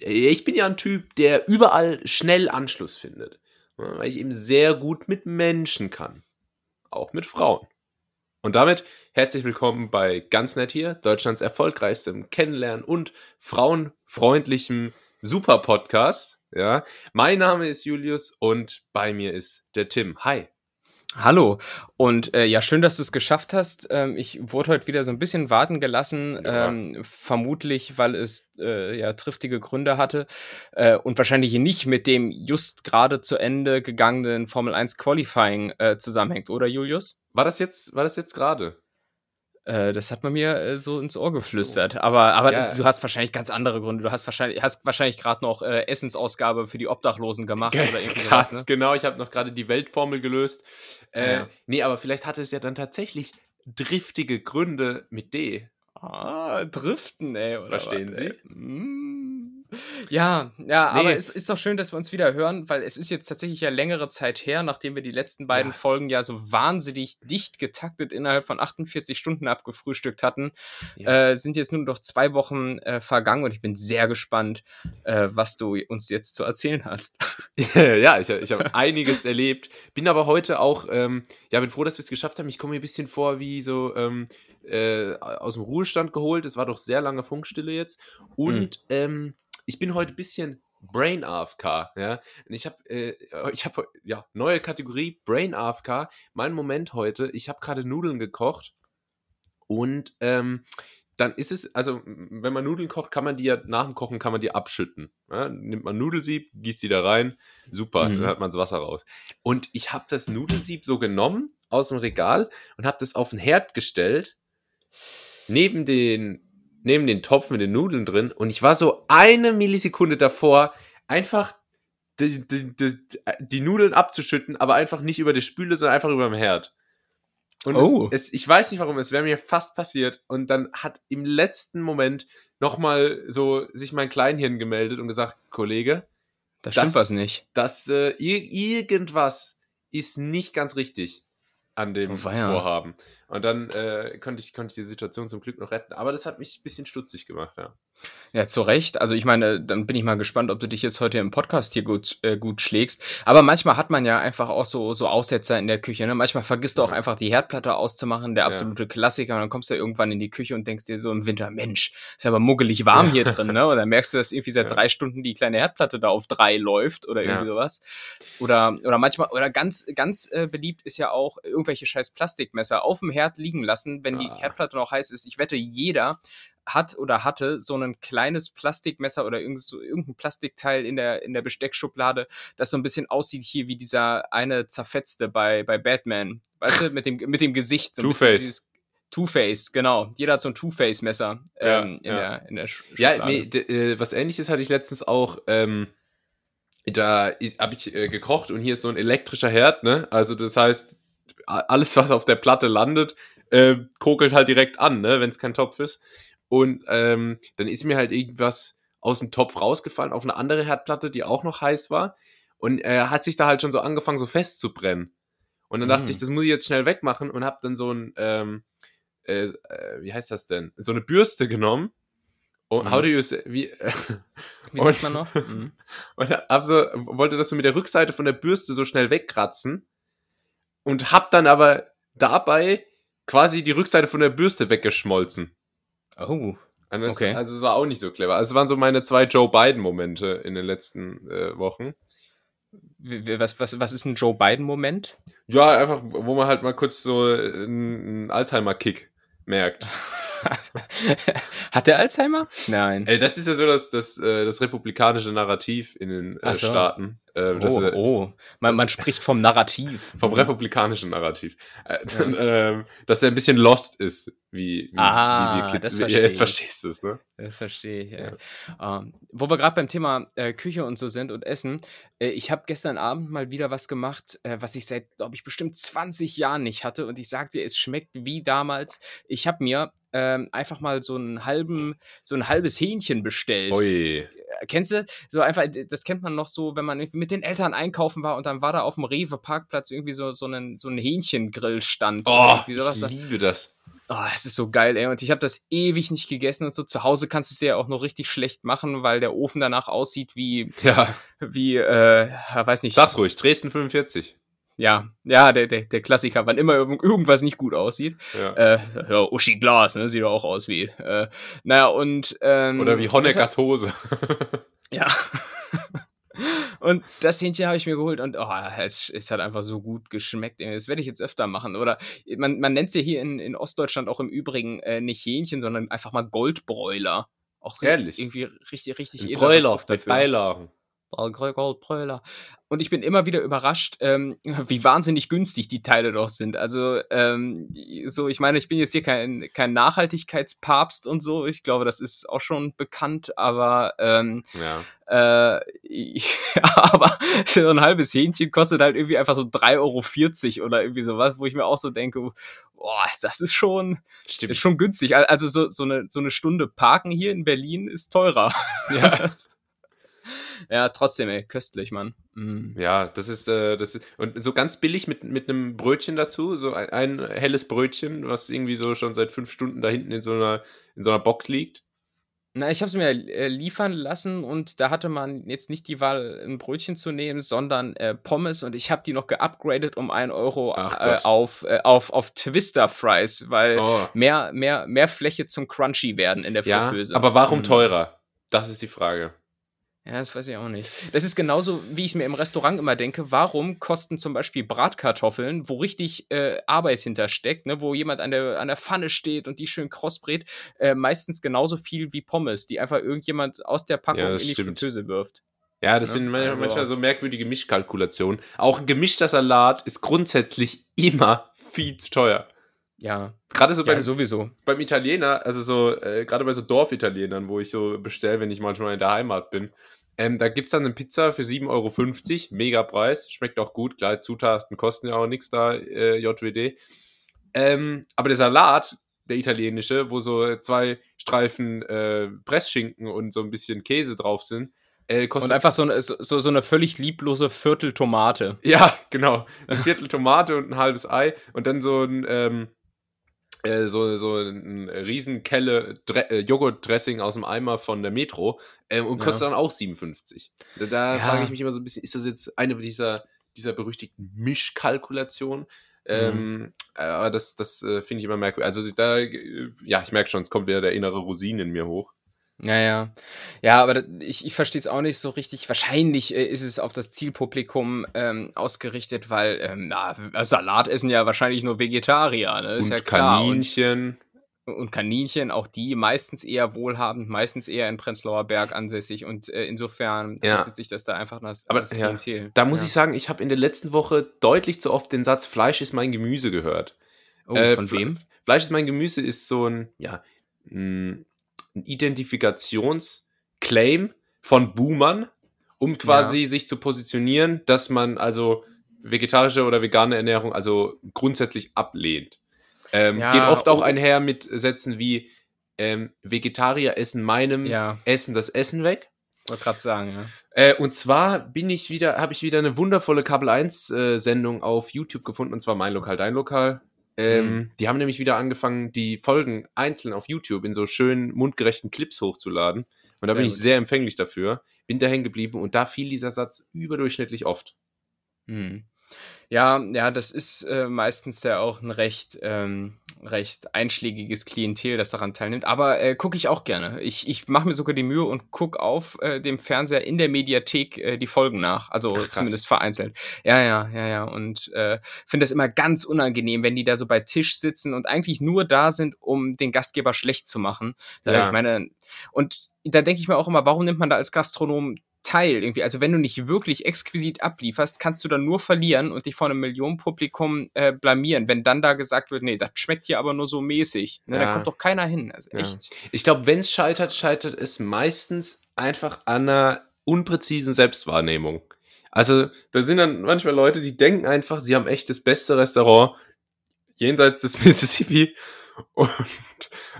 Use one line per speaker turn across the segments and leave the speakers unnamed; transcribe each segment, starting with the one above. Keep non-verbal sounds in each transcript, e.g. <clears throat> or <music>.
ich bin ja ein Typ, der überall schnell Anschluss findet. Weil ich eben sehr gut mit Menschen kann. Auch mit Frauen. Und damit herzlich willkommen bei Ganz Nett hier, Deutschlands erfolgreichstem Kennenlernen und frauenfreundlichem Super-Podcast. Ja, mein Name ist Julius und bei mir ist der Tim. Hi.
Hallo und äh, ja, schön, dass du es geschafft hast. Ähm, ich wurde heute wieder so ein bisschen warten gelassen, ja. ähm, vermutlich, weil es äh, ja triftige Gründe hatte äh, und wahrscheinlich nicht mit dem just gerade zu Ende gegangenen Formel 1 Qualifying äh, zusammenhängt, oder Julius?
War das jetzt, war das jetzt gerade?
Äh, das hat man mir äh, so ins Ohr geflüstert. So. Aber, aber ja. du hast wahrscheinlich ganz andere Gründe. Du hast wahrscheinlich, hast wahrscheinlich gerade noch äh, Essensausgabe für die Obdachlosen gemacht
oder irgendwie <laughs> Krass, ne? genau. Ich habe noch gerade die Weltformel gelöst. Äh, ja. Nee, aber vielleicht hatte es ja dann tatsächlich driftige Gründe mit D.
Ah, Driften, ey.
Verstehen was, Sie? Ey?
Mm. Ja, ja, nee. aber es ist doch schön, dass wir uns wieder hören, weil es ist jetzt tatsächlich ja längere Zeit her, nachdem wir die letzten beiden ja. Folgen ja so wahnsinnig dicht getaktet innerhalb von 48 Stunden abgefrühstückt hatten, ja. äh, sind jetzt nur noch zwei Wochen äh, vergangen und ich bin sehr gespannt, äh, was du uns jetzt zu erzählen hast. <laughs>
ja, ich, ich habe einiges erlebt, bin aber heute auch, ähm, ja, bin froh, dass wir es geschafft haben. Ich komme mir ein bisschen vor wie so, ähm, äh, aus dem Ruhestand geholt. Es war doch sehr lange Funkstille jetzt. Und mhm. ähm, ich bin heute ein bisschen Brain AFK, ja. Und ich habe äh, ich habe ja neue Kategorie Brain AFK. Mein Moment heute, ich habe gerade Nudeln gekocht und ähm, dann ist es, also wenn man Nudeln kocht, kann man die ja nach dem Kochen kann man die abschütten. Ja? Nimmt man Nudelsieb, gießt die da rein, super, mhm. dann hat man das Wasser raus. Und ich habe das Nudelsieb so genommen aus dem Regal und habe das auf den Herd gestellt, neben den neben den Topf mit den Nudeln drin und ich war so eine Millisekunde davor, einfach die, die, die, die Nudeln abzuschütten, aber einfach nicht über die Spüle, sondern einfach über dem Herd. Und oh. es, es, ich weiß nicht warum, es wäre mir fast passiert. Und dann hat im letzten Moment nochmal so sich mein Kleinhirn gemeldet und gesagt, Kollege,
da stimmt das, was nicht.
Das äh, irgendwas ist nicht ganz richtig an dem oh, Vorhaben. Und dann äh, konnte, ich, konnte ich die Situation zum Glück noch retten. Aber das hat mich ein bisschen stutzig gemacht, ja.
Ja, zu Recht. Also ich meine, dann bin ich mal gespannt, ob du dich jetzt heute im Podcast hier gut, äh, gut schlägst. Aber manchmal hat man ja einfach auch so, so Aussetzer in der Küche. Ne? Manchmal vergisst du auch einfach die Herdplatte auszumachen, der absolute ja. Klassiker. Und dann kommst du irgendwann in die Küche und denkst dir so im Winter, Mensch, ist ja aber muggelig warm ja. hier drin. Ne? Und dann merkst du, dass irgendwie seit ja. drei Stunden die kleine Herdplatte da auf drei läuft oder irgendwie sowas. Oder, oder manchmal, oder ganz, ganz äh, beliebt ist ja auch irgendwelche scheiß Plastikmesser auf dem Herd liegen lassen, wenn ah. die Herdplatte noch heiß ist. Ich wette, jeder hat oder hatte so ein kleines Plastikmesser oder irgend so, irgendein Plastikteil in der, in der Besteckschublade, das so ein bisschen aussieht hier wie dieser eine zerfetzte bei, bei Batman. Weißt du, mit dem, mit dem Gesicht.
So Two-Face.
Two-Face, genau. Jeder hat so ein Two-Face-Messer ähm, ja, in,
ja. Der, in der Schublade. Ja, nee, äh, was ähnliches hatte ich letztens auch. Ähm, da habe ich äh, gekocht und hier ist so ein elektrischer Herd, ne? Also das heißt, alles, was auf der Platte landet, äh, kokelt halt direkt an, ne? Wenn es kein Topf ist. Und ähm, dann ist mir halt irgendwas aus dem Topf rausgefallen auf eine andere Herdplatte, die auch noch heiß war. Und er äh, hat sich da halt schon so angefangen, so festzubrennen. Und dann mhm. dachte ich, das muss ich jetzt schnell wegmachen und habe dann so ein, ähm, äh, äh, wie heißt das denn? So eine Bürste genommen. Und mhm. how do you say, wie, <laughs>
wie sagt man noch? Mhm. <laughs>
Und hab so, wollte das so mit der Rückseite von der Bürste so schnell wegkratzen und hab dann aber dabei quasi die Rückseite von der Bürste weggeschmolzen.
Oh.
Also, okay. Also es war auch nicht so clever. Also es waren so meine zwei Joe Biden-Momente in den letzten äh, Wochen.
Was, was, was ist ein Joe Biden-Moment?
Ja, einfach, wo man halt mal kurz so einen Alzheimer-Kick merkt. <laughs>
Hat der Alzheimer?
Nein. Ey, das ist ja so das, das, äh, das republikanische Narrativ in den äh, so. Staaten.
Äh, oh,
ist,
oh. Man, man spricht vom Narrativ. <laughs>
Vom republikanischen Narrativ. Äh, ja. äh, dass er ein bisschen lost ist, wie, wie,
ah, wie wir Kids. Das verstehe
Jetzt verstehst du es, ne?
Das verstehe ich, ja. ja. Ähm, wo wir gerade beim Thema äh, Küche und so sind und Essen. Äh, ich habe gestern Abend mal wieder was gemacht, äh, was ich seit, glaube ich, bestimmt 20 Jahren nicht hatte. Und ich sagte, es schmeckt wie damals. Ich habe mir ähm, einfach mal so einen halben, so ein halbes Hähnchen bestellt.
Ui
kennst du? So einfach, das kennt man noch so, wenn man mit den Eltern einkaufen war und dann war da auf dem Rewe-Parkplatz irgendwie so, so ein, so ein Hähnchengrill stand.
Oh, ich liebe das.
Oh, es ist so geil, ey. Und ich habe das ewig nicht gegessen und so. Zu Hause kannst du es dir ja auch noch richtig schlecht machen, weil der Ofen danach aussieht wie,
Ja,
wie, äh, weiß nicht.
sag's ruhig, Dresden 45.
Ja, ja, der, der, der Klassiker, wann immer irgend- irgendwas nicht gut aussieht.
Ja.
Äh, ja, Uschi Glas, ne? Sieht doch auch aus wie. Äh, naja, und. Ähm,
Oder wie Honeckers Hose. <laughs>
Ja. <laughs> Und das Hähnchen habe ich mir geholt und oh, es, es hat einfach so gut geschmeckt. ey. Das werde ich jetzt öfter machen. Oder man, man nennt sie hier in, in Ostdeutschland auch im Übrigen äh, nicht Hähnchen, sondern einfach mal Goldbräuler. Auch
Ehrlich?
irgendwie richtig, richtig edler
Bräuler
Begriff
mit Beilagen.
Goldbräuler. Und ich bin immer wieder überrascht, ähm, <laughs> wie wahnsinnig günstig die Teile doch sind. Also, ähm, so, ich meine, ich bin jetzt hier kein, kein Nachhaltigkeitspapst und so. Ich glaube, das ist auch schon bekannt, aber ähm,
Ja.
äh, <laughs> ich, aber so ein halbes Hähnchen kostet halt irgendwie einfach so 3,40 Euro oder irgendwie sowas, wo ich mir auch so denke, boah, das ist schon,
Stimmt.
ist schon günstig. Al- Also so, so, eine, so eine Stunde Parken hier in Berlin ist teurer.
Ja. <laughs> <laughs>
Ja, trotzdem, ey, köstlich, Mann. Mm.
Ja, das ist, äh, das ist, und so ganz billig mit, mit einem Brötchen dazu, so ein, ein helles Brötchen, was irgendwie so schon seit fünf Stunden da hinten in so einer, in so einer Box liegt.
Na, ich habe es mir äh, liefern lassen und da hatte man jetzt nicht die Wahl, ein Brötchen zu nehmen, sondern äh, Pommes und ich habe die noch geupgradet um 1 Euro äh, auf, äh, auf, auf Twister Fries, weil
Oh.
mehr, mehr, mehr Fläche zum Crunchy werden in der
Ja,
Fritteuse.
aber warum
Mm.
teurer? Das ist die Frage.
Ja, das weiß ich auch nicht. Das ist genauso, wie ich mir im Restaurant immer denke. Warum kosten zum Beispiel Bratkartoffeln, wo richtig äh, Arbeit hintersteckt, ne, wo jemand an der, an der Pfanne steht und die schön kross brät, äh, meistens genauso viel wie Pommes, die einfach irgendjemand aus der Packung
Ja,
in die
stimmt.
Fritteuse wirft.
Ja, das
Ja,
sind manchmal,
also-
manchmal so merkwürdige Mischkalkulationen. Auch ein gemischter Salat ist grundsätzlich immer viel zu teuer.
Ja,
Gerade so
ja
beim,
sowieso.
beim Italiener, also so, äh, gerade bei so Dorfitalienern, wo ich so bestelle, wenn ich manchmal in der Heimat bin, ähm, da gibt es dann eine Pizza für 7,50 Euro, mega Preis, schmeckt auch gut, klar, Zutaten kosten ja auch nichts da, äh, JWD. Ähm, aber der Salat, der italienische, wo so zwei Streifen äh, Pressschinken und so ein bisschen Käse drauf sind, äh, kostet
Und einfach so eine, so, so eine völlig lieblose Vierteltomate.
ja, genau. Ein Viertel Tomate und ein halbes Ei und dann so ein, ähm, äh, so, so ein Riesenkelle Dre äh, Joghurtdressing aus dem Eimer von der Metro ähm, und
Ja.
kostet dann auch 57. Da, da
Ja.
frage ich mich immer so ein bisschen, ist das jetzt eine dieser, dieser berüchtigten Mischkalkulationen? Ähm, aber das, das äh, finde ich immer merkwürdig. Also da, äh, ja, ich merke schon, es kommt wieder der innere Rosin in mir hoch.
Ja, ja. Ja, aber ich, ich verstehe es auch nicht so richtig. Wahrscheinlich äh, ist es auf das Zielpublikum ähm, ausgerichtet, weil ähm, na, Salat essen ja wahrscheinlich nur Vegetarier. Ne? Ist
und
ja klar. Und,
Kaninchen.
und Kaninchen, auch die meistens eher wohlhabend, meistens eher in Prenzlauer Berg ansässig. Und äh, insofern
Ja.
richtet sich das da einfach nach
Aber,
das
ja,
Klientel.
Da muss
ja.
ich sagen, ich habe in der letzten Woche deutlich zu oft den Satz Fleisch ist mein Gemüse gehört.
Oh,
Äh,
von wem?
Fleisch ist mein Gemüse ist so ein, ja, ein ein Identifikationsclaim von Boomern, um quasi sich zu positionieren, dass man also vegetarische oder vegane Ernährung also grundsätzlich ablehnt. Ähm,
Ja,
geht oft auch
oh.
einher mit Sätzen wie ähm, Vegetarier essen meinem
Ja,
Essen das Essen weg.
wollte gerade sagen, ja.
Äh, und zwar bin ich wieder, habe ich wieder eine wundervolle Kabel 1 äh, Sendung auf YouTube gefunden, und zwar mein Lokal, dein Lokal. Ähm,
Mhm.
Die haben nämlich wieder angefangen, die Folgen einzeln auf YouTube in so schönen mundgerechten Clips hochzuladen. Und da
Sehr
bin ich sehr empfänglich dafür. Bin da hängen geblieben und da fiel dieser Satz überdurchschnittlich oft.
Hm. Ja, ja, das ist äh, meistens ja auch ein recht, ähm, recht einschlägiges Klientel, das daran teilnimmt. Aber äh, gucke ich auch gerne. Ich, ich mache mir sogar die Mühe und gucke auf äh, dem Fernseher in der Mediathek äh, die Folgen nach. Also
Ach,
zumindest vereinzelt. Ja, ja, ja, ja. Und äh, finde das immer ganz unangenehm, wenn die da so bei Tisch sitzen und eigentlich nur da sind, um den Gastgeber schlecht zu machen.
Ja.
Ich meine, und da denke ich mir auch immer, warum nimmt man da als Gastronom teil irgendwie? Also wenn du nicht wirklich exquisit ablieferst, kannst du dann nur verlieren und dich vor einem Millionenpublikum äh, blamieren, wenn dann da gesagt wird, nee, das schmeckt hier aber nur so mäßig. Ne,
Ja.
Da kommt doch keiner hin. Also
Ja.
echt.
Ich glaube, wenn es scheitert, scheitert es meistens einfach an einer unpräzisen Selbstwahrnehmung. Also, da sind dann manchmal Leute, die denken einfach, sie haben echt das beste Restaurant jenseits des <laughs> Mississippi. Und,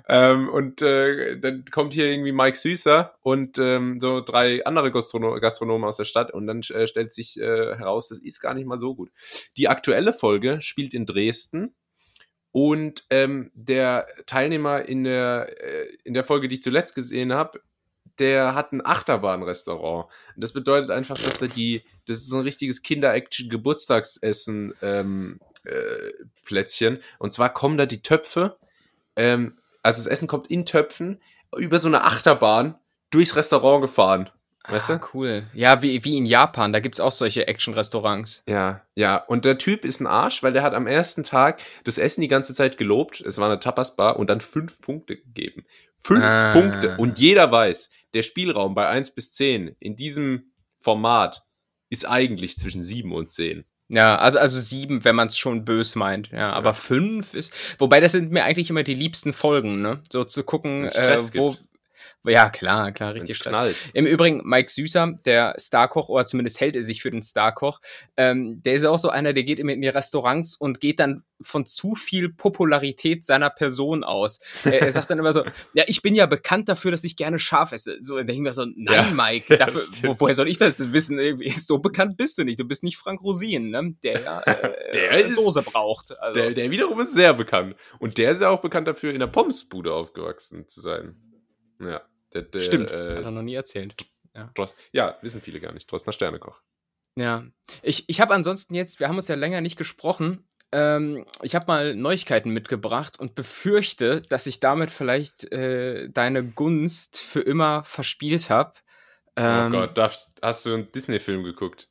ähm, und äh, dann kommt hier irgendwie Mike Süßer und ähm, so drei andere Gastrono Gastronomen aus der Stadt und dann äh, stellt sich äh, heraus, das ist gar nicht mal so gut. Die aktuelle Folge spielt in Dresden Und ähm, der Teilnehmer in der, äh, in der Folge, die ich zuletzt gesehen habe, der hat ein Achterbahnrestaurant. Das bedeutet einfach, dass er die, das ist so ein richtiges Kinder-Action-Geburtstagsessen ähm, äh. Und zwar kommen da die Töpfe, ähm, also das Essen kommt in Töpfen über so eine Achterbahn durchs Restaurant gefahren. Weißt
ah,
du?
cool. Ja, wie, wie in Japan, da gibt es auch solche Action-Restaurants.
Ja, ja. Und der Typ ist ein Arsch, weil der hat am ersten Tag das Essen die ganze Zeit gelobt. Es war eine Tapas-Bar und dann fünf Punkte gegeben. Fünf ah. Punkte. Und jeder weiß, der Spielraum bei 1 bis 10 in diesem Format ist eigentlich zwischen 7 und 10.
Ja, also, also sieben, wenn man es schon bös meint. Ja, aber ja. fünf ist. Wobei, das sind mir eigentlich immer die liebsten Folgen, ne? So zu gucken, äh, wo. Gibt. Ja, klar, klar, richtig knallt. Im Übrigen, Mike Süßer, der Starkoch, oder zumindest hält er sich für den Starkoch, ähm, der ist auch so einer, der geht immer in die Restaurants und geht dann von zu viel Popularität seiner Person aus. Er, er sagt dann immer so, <laughs> ja, ich bin ja bekannt dafür, dass ich gerne scharf esse. So, dann denken wir so, nein, ja. Mike, <laughs> dafür, wo, woher soll ich das wissen? So bekannt bist du nicht. Du bist nicht Frank Rosin, ne? der ja äh, der Soße ist, braucht.
Also. Der, der wiederum ist sehr bekannt. Und der ist ja auch bekannt dafür, in der Pommesbude aufgewachsen zu sein. Ja.
Der, der, Stimmt, äh, hat er noch nie erzählt.
Ja. Dross, ja, wissen viele gar nicht. Drossner Sternekoch.
Ja, ich, ich habe ansonsten jetzt, wir haben uns ja länger nicht gesprochen, ähm, ich habe mal Neuigkeiten mitgebracht und befürchte, dass ich damit vielleicht äh, deine Gunst für immer verspielt habe.
Oh ähm, oh Gott, darf, hast du einen Disney-Film geguckt?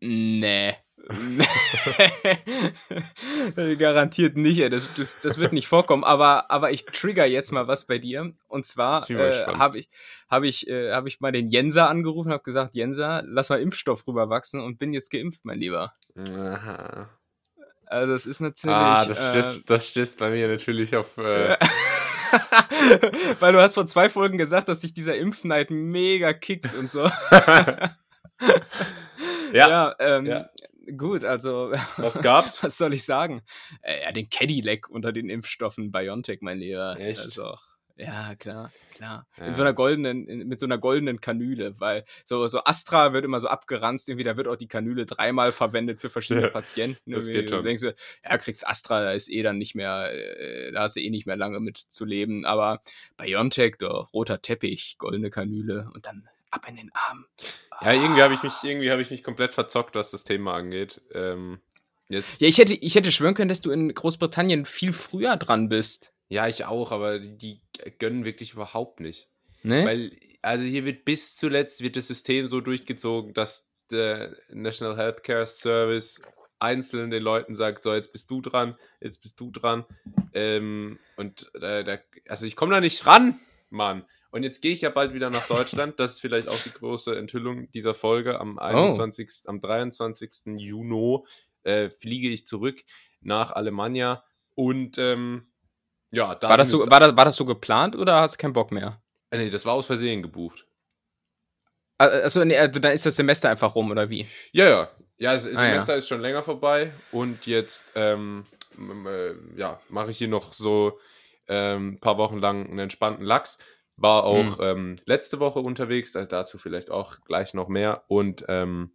Nee. <laughs> Garantiert nicht, ey. Das, das wird nicht vorkommen. Aber, aber ich trigger jetzt mal was bei dir. Und zwar äh, habe ich, hab ich, äh, hab ich mal den Jenser angerufen, habe gesagt, Jenser, lass mal Impfstoff rüberwachsen und bin jetzt geimpft, mein Lieber. Aha. Also das ist natürlich.
Ah, das, äh, stößt, das stößt bei mir natürlich auf. Äh <laughs>
Weil du hast vor zwei Folgen gesagt, dass dich dieser Impfneid mega kickt und so. <laughs> ja, ja, ähm, ja, gut, also.
Was <laughs> gab's?
Was soll ich sagen? Äh, ja, den Cadillac unter den Impfstoffen BioNTech, mein Lieber. Echt? Also, ja, klar, klar. Ja. In so einer goldenen, in, mit so einer goldenen Kanüle, weil so, so Astra wird immer so abgeranzt, irgendwie, da wird auch die Kanüle dreimal verwendet für verschiedene ja, Patienten. Das geht schon. Du denkst du, ja, kriegst Astra, da ist eh dann nicht mehr, äh, da hast du eh nicht mehr lange mit zu leben. Aber BioNTech, doch, roter Teppich, goldene Kanüle und dann ab in den Arm.
Ja, irgendwie habe ich mich, irgendwie habe ich mich komplett verzockt, was das Thema angeht. Ähm, jetzt.
Ja, ich hätte, ich hätte schwören können, dass du in Großbritannien viel früher dran bist.
Ja, ich auch, aber die, gönnen wirklich überhaupt nicht. Ne? Weil, also hier wird bis zuletzt wird das System so durchgezogen, dass der National Healthcare Service einzeln den Leuten sagt, so, jetzt bist du dran, jetzt bist du dran. Ähm, und äh, da, also ich komme da nicht ran, Mann. Und jetzt gehe ich ja bald wieder nach Deutschland. Das ist vielleicht auch die große Enthüllung dieser Folge. Am 21., oh. am 23. Juni äh, fliege ich zurück nach Alemannia. Und ähm, ja,
da war das, so, war, das, war das so geplant oder hast du keinen Bock mehr?
Äh, nee, das war aus Versehen gebucht.
Also, nee, also dann ist das Semester einfach rum, oder wie?
Ja, ja. Ja, das ah, Semester ja. ist schon länger vorbei und jetzt ähm, äh, ja, mache ich hier noch so ein ähm, paar Wochen lang einen entspannten Lachs. War auch mhm. ähm, letzte Woche unterwegs, also dazu vielleicht auch gleich noch mehr. Und ähm,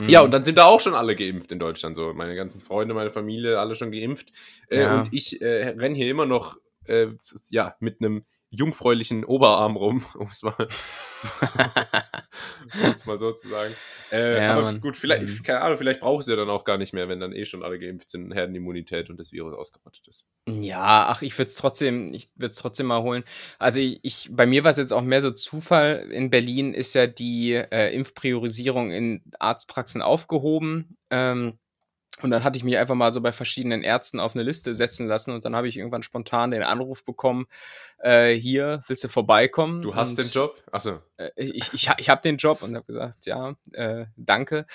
mhm. ja, und dann sind da auch schon alle geimpft in Deutschland. So, meine ganzen Freunde, meine Familie, alle schon geimpft. Äh, ja. Und ich äh, renne hier immer noch äh, ja, mit einem jungfräulichen Oberarm rum, <laughs> um es mal, <laughs> mal so zu sagen. Äh, ja, aber Mann. gut, vielleicht, mhm. keine Ahnung, vielleicht braucht es ja dann auch gar nicht mehr, wenn dann eh schon alle geimpft sind, Herdenimmunität und das Virus ausgerottet ist.
Ja, ach, ich würde es trotzdem, ich würde es trotzdem mal holen. Also ich, ich bei mir war es jetzt auch mehr so Zufall. In Berlin ist ja die äh, Impfpriorisierung in Arztpraxen aufgehoben. Ähm, und dann hatte ich mich einfach mal so bei verschiedenen Ärzten auf eine Liste setzen lassen und dann habe ich irgendwann spontan den Anruf bekommen, äh, hier, willst du vorbeikommen?
Du hast
und,
den Job? Achso.
Äh, ich ich, ich habe den Job und habe gesagt, ja, äh, danke.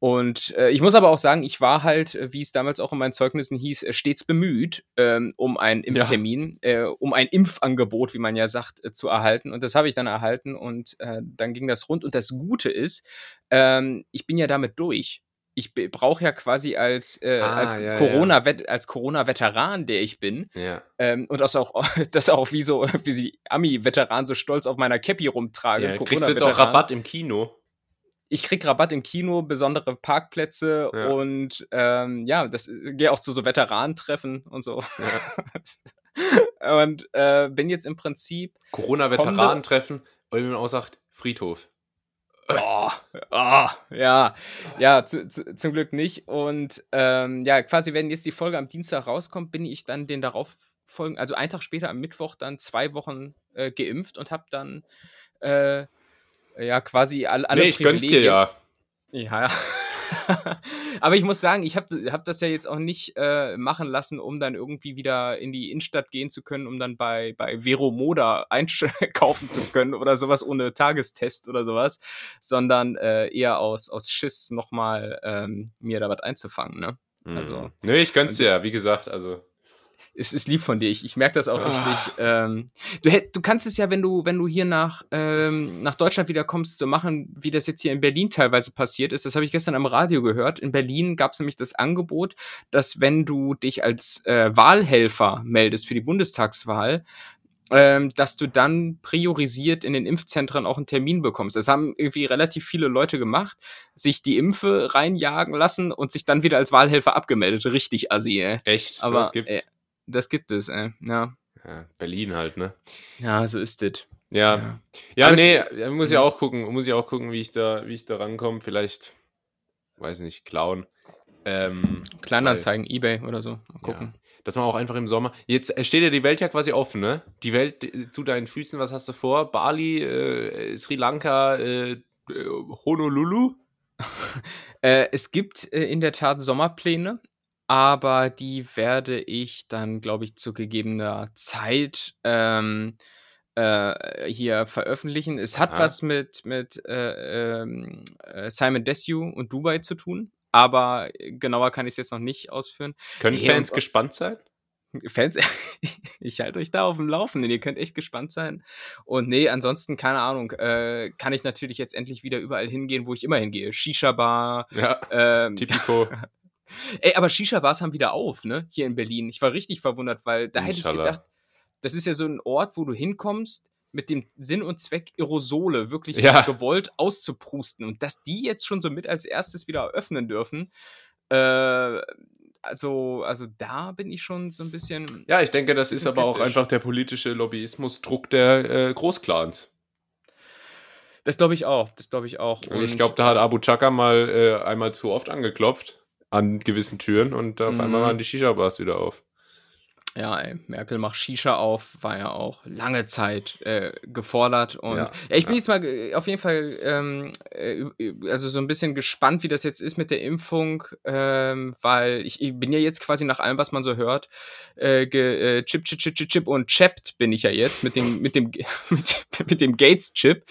Und äh, ich muss aber auch sagen, ich war halt, äh, wie es damals auch in meinen Zeugnissen hieß, äh, stets bemüht, ähm, um einen Impftermin, ja. äh, um ein Impfangebot, wie man ja sagt, äh, zu erhalten. Und das habe ich dann erhalten und äh, dann ging das rund. Und das Gute ist, ähm, ich bin ja damit durch ich brauche ja quasi als, äh, ah, als ja, Corona ja. als Corona Veteran, der ich bin, ja. ähm, und das auch <laughs> das auch wie so wie sie Ami Veteran so stolz auf meiner Cappy rumtrage. Ja,
kriegst du jetzt auch Rabatt im Kino?
ich krieg Rabatt im Kino, besondere Parkplätze und ähm, ja, das gehe auch zu so Veteranentreffen und so. <laughs> und äh, bin jetzt im Prinzip
Corona-Veteranentreffen, oder wie man auch sagt, Friedhof.
Oh, oh, ja, ja, zu, zu, zum Glück nicht. Und ähm, ja, quasi, wenn jetzt die Folge am Dienstag rauskommt, bin ich dann den darauf folgen, also einen Tag später am Mittwoch dann zwei Wochen äh, geimpft und habe dann äh, ja quasi alle, alle
nee, ich gönn's dir ja.
Ja, ja. <laughs> Aber ich muss sagen, ich habe hab das ja jetzt auch nicht äh, machen lassen, um dann irgendwie wieder in die Innenstadt gehen zu können, um dann bei, bei Vero Moda einkaufen <laughs> zu können oder sowas ohne Tagestest oder sowas, sondern äh, eher aus, aus Schiss nochmal ähm, mir da was einzufangen. Ne? Also,
Mhm. nee, ich gönn's dir ja, wie gesagt, also.
Es ist lieb von dir. Ich, ich merke das auch
Ah.
richtig. Ähm, du, hätt, du kannst es ja, wenn du, wenn du hier nach, ähm, nach Deutschland wieder kommst, so machen, wie das jetzt hier in Berlin teilweise passiert ist. Das habe ich gestern am Radio gehört. In Berlin gab es nämlich das Angebot, dass wenn du dich als äh, Wahlhelfer meldest für die Bundestagswahl, ähm, dass du dann priorisiert in den Impfzentren auch einen Termin bekommst. Das haben irgendwie relativ viele Leute gemacht, sich die Impfe reinjagen lassen und sich dann wieder als Wahlhelfer abgemeldet. Richtig assi, ey.
Echt,
Aber,
sowas gibt's.
äh, Das gibt es, ey. Ja,
Ja, Berlin halt, ne?
ja so ist es.
Ja.
Ja.
Ja,
Aber
nee,
es-
muss ich auch gucken, muss ich auch gucken, wie ich da, wie ich da rankomme. Vielleicht, weiß nicht, klauen. Ähm,
Kleinanzeigen, Ebay oder so. Mal gucken.
Ja, dass man auch einfach im Sommer. Jetzt steht ja die Welt ja quasi offen, ne? Die Welt äh, zu deinen Füßen, was hast du vor? Bali, äh, Sri Lanka, äh, äh, Honolulu? <laughs>
Äh, es gibt äh, in der Tat Sommerpläne, aber die werde ich dann, glaube ich, zu gegebener Zeit ähm, äh, hier veröffentlichen. Es hat
Ah.
was mit, mit äh, ähm, äh, Simon Desue und Dubai zu tun, aber genauer kann ich es jetzt noch nicht ausführen.
Können
Nee,
Fans gespannt sein?
Fans, <laughs> ich halte euch da auf dem Laufenden. Ihr könnt echt gespannt sein. Und nee, ansonsten, keine Ahnung, äh, kann ich natürlich jetzt endlich wieder überall hingehen, wo ich immer hingehe. Shisha-Bar.
Ja,
Ähm,
Typico. <laughs>
ey, aber Shisha-Bars haben wieder auf, ne? Hier in Berlin. Ich war richtig verwundert, weil da hätte ich
Inshallah.
gedacht, das ist ja so ein Ort, wo du hinkommst mit dem Sinn und Zweck, Aerosole wirklich
Ja.
gewollt auszuprusten. Und dass die jetzt schon so mit als erstes wieder öffnen dürfen, äh, also, also da bin ich schon so ein bisschen.
Ja, ich denke, das ist
Bisschen
aber auch
skeptisch.
einfach der politische Lobbyismus-Druck der äh, Großclans.
Das glaube ich auch. Das glaube ich auch.
Und ich glaube, da hat Abu Chaka mal äh, einmal zu oft angeklopft an gewissen Türen und auf
Mhm.
einmal waren die Shisha-Bars wieder auf.
Ja, ey, Merkel macht Shisha auf, war ja auch lange Zeit äh, gefordert. Und ja,
Ja,
ich bin
ja.
jetzt mal äh, auf jeden Fall ähm, äh, also so ein bisschen gespannt, wie das jetzt ist mit der Impfung, ähm, weil ich, ich bin ja jetzt quasi nach allem, was man so hört, äh, ge, äh, Chip, Chip, Chip, Chip, Chip und Chapped bin ich ja jetzt mit dem, mit dem, <laughs> mit, mit dem Gates-Chip.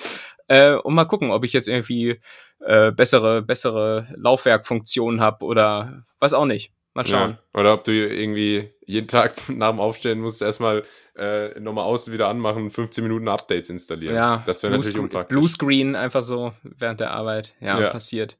Äh, und mal gucken, ob ich jetzt irgendwie äh, bessere, bessere Laufwerkfunktionen habe oder was auch nicht. Mal schauen.
Ja. Oder ob du irgendwie jeden Tag <laughs> nach dem Aufstehen musst erstmal äh, nochmal außen wieder anmachen und 15 Minuten Updates installieren.
Ja,
das wäre natürlich unpraktisch.
Bluescreen einfach so während der Arbeit. Ja,
Ja.
passiert.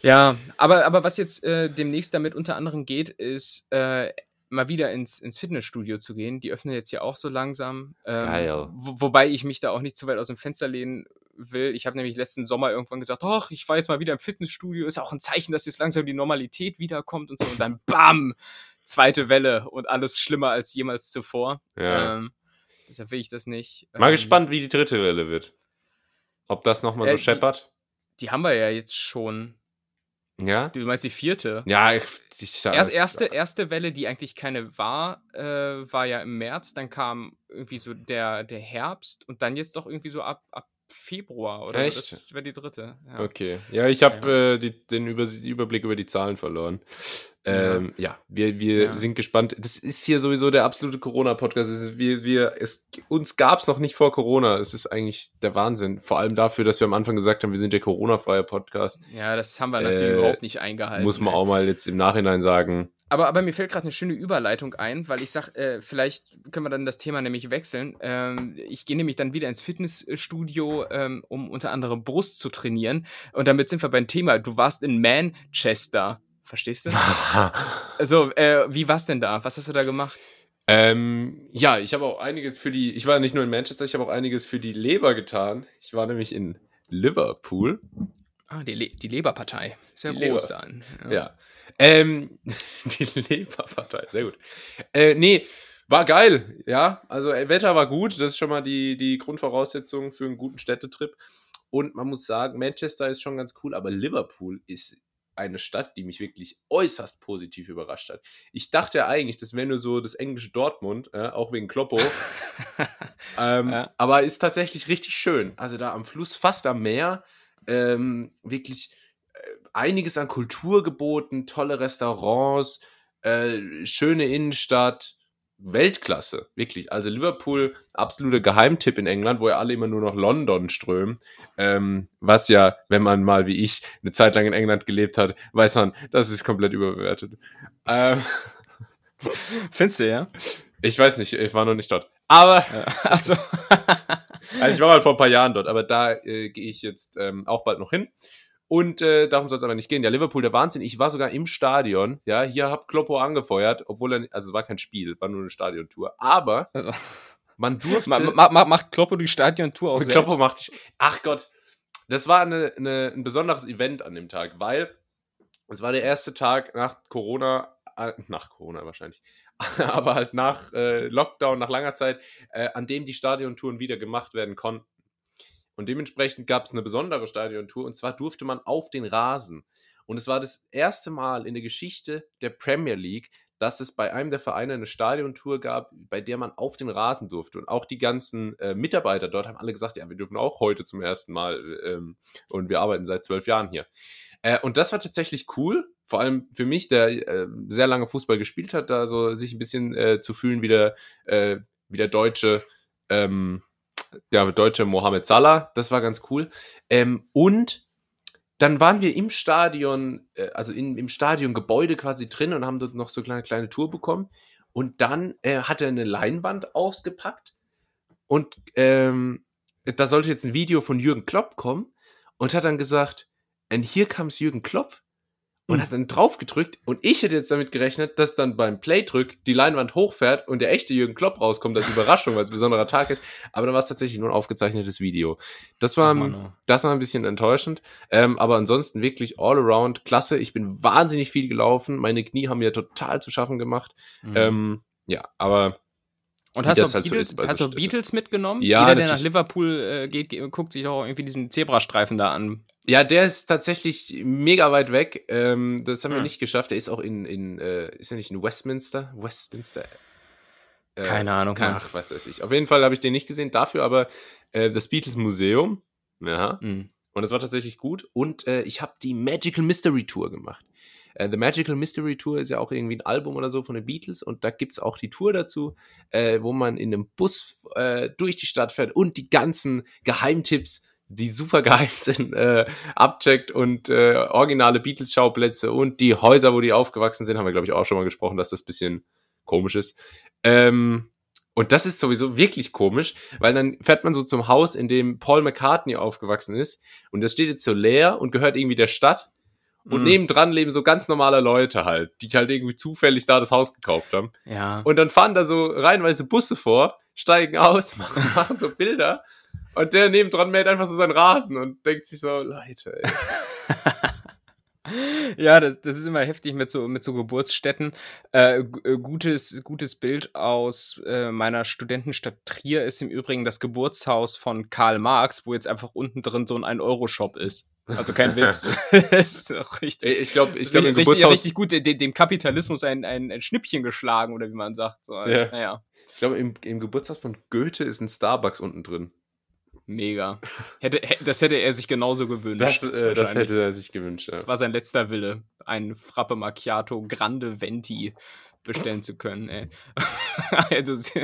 Ja, aber, aber was jetzt äh, demnächst damit unter anderem geht, ist äh, mal wieder ins, ins Fitnessstudio zu gehen. Die öffnen jetzt ja auch so langsam. Ähm,
Geil.
Wo, wobei ich mich da auch nicht zu weit aus dem Fenster lehnen will. Ich habe nämlich letzten Sommer irgendwann gesagt, ach, ich war jetzt mal wieder im Fitnessstudio. Ist auch ein Zeichen, dass jetzt langsam die Normalität wiederkommt und so. Und dann BAM! Zweite Welle und alles schlimmer als jemals zuvor.
Ja.
Ähm, deshalb will ich das nicht.
Mal
Ähm,
gespannt, wie die dritte Welle wird. Ob das nochmal
Äh,
so
die-
scheppert.
Die haben wir ja jetzt schon.
Ja?
Du meinst die vierte?
Ja, ich, ich,
Erst, erste, erste Welle, die eigentlich keine war, äh, war ja im März. Dann kam irgendwie so der, der Herbst und dann jetzt doch irgendwie so ab, ab Februar oder
Echt?
so. Das wäre die dritte. Ja.
Okay. Ja, ich habe äh, den Über Überblick über die Zahlen verloren. Ähm, ja. wir, wir
Ja.
sind gespannt. Das ist hier sowieso der absolute Corona-Podcast. Wir, wir, es, uns gab es noch nicht vor Corona. Es ist eigentlich der Wahnsinn. Vor allem dafür, dass wir am Anfang gesagt haben, wir sind der Corona-freie Podcast.
Ja, das haben wir natürlich
Äh,
überhaupt nicht eingehalten.
Muss man
ey.
auch mal jetzt im Nachhinein sagen.
Aber, aber mir fällt gerade eine schöne Überleitung ein, weil ich sag, äh, vielleicht können wir dann das Thema nämlich wechseln. Ähm, ich gehe nämlich dann wieder ins Fitnessstudio, ähm, um unter anderem Brust zu trainieren. Und damit sind wir beim Thema. Du warst in Manchester. Verstehst du? <laughs> Also, äh, wie war's denn da? Was hast du da gemacht?
Ähm, ja, ich habe auch einiges für die, ich war nicht nur in Manchester, ich habe auch einiges für die Leber getan. Ich war nämlich in Liverpool.
Ah, die, Le die Leberpartei. Ist ja groß
Leber.
dann.
Ja. Ähm, <laughs> die Leberpartei, sehr gut. Äh, nee, war geil, ja. Also äh, Wetter war gut, das ist schon mal die, die Grundvoraussetzung für einen guten Städtetrip. Und man muss sagen, Manchester ist schon ganz cool, aber Liverpool ist eine Stadt, die mich wirklich äußerst positiv überrascht hat. Ich dachte ja eigentlich, das wäre nur so das englische Dortmund, äh, auch wegen Kloppo. <laughs> ähm,
Ja.
Aber ist tatsächlich richtig schön. Also da am Fluss, fast am Meer, ähm, wirklich einiges an Kultur geboten, tolle Restaurants, äh, schöne Innenstadt, Weltklasse, wirklich. Also Liverpool, absoluter Geheimtipp in England, wo ja alle immer nur noch London strömen. Ähm, was ja, wenn man mal wie ich eine Zeit lang in England gelebt hat, weiß man, das ist komplett überbewertet. Ähm, <laughs>
Findest du, ja?
ich weiß nicht, ich war noch nicht dort. Aber <laughs>
Achso. <laughs>
Also ich war mal vor ein paar Jahren dort, aber da äh, gehe ich jetzt ähm, auch bald noch hin. Und äh, darum soll es aber nicht gehen. Ja, Liverpool, der Wahnsinn. Ich war sogar im Stadion. Ja, hier hat Kloppo angefeuert, obwohl er, also es war kein Spiel, war nur eine Stadiontour. Aber
Also,
man durfte.
ma, ma, ma, macht Kloppo die Stadiontour auch selbst?
Kloppo machte ich. Ach Gott, das war eine, eine, ein besonderes Event an dem Tag, weil es war der erste Tag nach Corona, äh, nach Corona wahrscheinlich, <laughs> aber halt nach äh, Lockdown, nach langer Zeit, äh, an dem die Stadiontouren wieder gemacht werden konnten. Und dementsprechend gab es eine besondere Stadiontour und zwar durfte man auf den Rasen. Und es war das erste Mal in der Geschichte der Premier League, dass es bei einem der Vereine eine Stadiontour gab, bei der man auf den Rasen durfte. Und auch die ganzen äh, Mitarbeiter dort haben alle gesagt, ja, wir dürfen auch heute zum ersten Mal ähm, und wir arbeiten seit zwölf Jahren hier. Äh, und das war tatsächlich cool, vor allem für mich, der äh, sehr lange Fußball gespielt hat, da so sich ein bisschen äh, zu fühlen wie der, äh, wie der deutsche, ähm, der deutsche Mohamed Salah. Das war ganz cool. Ähm, und dann waren wir im Stadion, äh, also in, im Stadiongebäude quasi drin und haben dort noch so eine kleine, kleine Tour bekommen. Und dann äh, hat er eine Leinwand ausgepackt und ähm, da sollte jetzt ein Video von Jürgen Klopp kommen und hat dann gesagt, and here comes Jürgen Klopp und
Hm.
hat dann drauf gedrückt und ich hätte jetzt damit gerechnet, dass dann beim Playdrück die Leinwand hochfährt und der echte Jürgen Klopp rauskommt als Überraschung, weil es ein besonderer Tag ist, aber dann war es tatsächlich nur ein aufgezeichnetes Video. Das war,
oh.
das war ein bisschen enttäuschend, ähm, aber ansonsten wirklich all around klasse. Ich bin wahnsinnig viel gelaufen, meine Knie haben mir total zu schaffen gemacht.
Mhm.
Ähm, ja, aber
Und hast du
halt
Beatles,
so
hast du. Beatles mitgenommen?
Ja,
Jeder, der nach. Liverpool äh, geht, ge- guckt sich auch irgendwie diesen Zebrastreifen da an.
Ja, der ist tatsächlich mega weit weg. Ähm, das haben wir
Hm.
nicht geschafft. Der ist auch in, in äh, ist er nicht in Westminster? Westminster. Äh,
Keine Ahnung,
Keine, ach, was weiß ich. Auf jeden Fall habe ich den nicht gesehen. Dafür aber äh, das Beatles Museum. Ja.
Mhm.
Und das war tatsächlich gut. Und äh, ich habe die Magical Mystery Tour gemacht. Äh, The Magical Mystery Tour ist ja auch irgendwie ein Album oder so von den Beatles. Und da gibt es auch die Tour dazu, äh, wo man in einem Bus äh, durch die Stadt fährt und die ganzen Geheimtipps, die super geheim <laughs> sind, äh, abcheckt und äh, originale Beatles-Schauplätze und die Häuser, wo die aufgewachsen sind, haben wir, glaube ich, auch schon mal gesprochen, dass das bisschen komisch ist. Ähm, und das ist sowieso wirklich komisch, weil dann fährt man so zum Haus, in dem Paul McCartney aufgewachsen ist. Und das steht jetzt so leer und gehört irgendwie der Stadt. Und
Mhm.
nebendran leben so ganz normale Leute halt, die halt irgendwie zufällig da das Haus gekauft haben.
Ja.
Und dann fahren da so reihenweise Busse vor, steigen aus, <laughs> machen, machen so Bilder. Und der nebendran mäht einfach so seinen Rasen und denkt sich so, Leute, ey. <laughs>
Ja, das, das ist immer heftig mit so, mit so Geburtsstätten. Äh, äh, gutes, gutes Bild aus äh, meiner Studentenstadt Trier ist im Übrigen das Geburtshaus von Karl Marx, wo jetzt einfach unten drin so ein 1-Euro-Shop ist. Also kein <laughs> Witz. das ist doch richtig.
Ich glaube, ich glaube, im
richtig,
Geburtshaus,
richtig gut, dem, dem Kapitalismus ein, ein, ein Schnippchen geschlagen, oder wie man sagt. So,
Ja.
Naja,
ich glaube, im, im Geburtshaus von Goethe ist ein Starbucks unten drin.
mega. Hätte, hä- das hätte er sich genauso gewünscht.
Das, äh, das hätte er sich gewünscht. Ja.
Das war sein letzter Wille, ein Frappe Macchiato Grande Venti bestellen zu können. Ey. <laughs> also,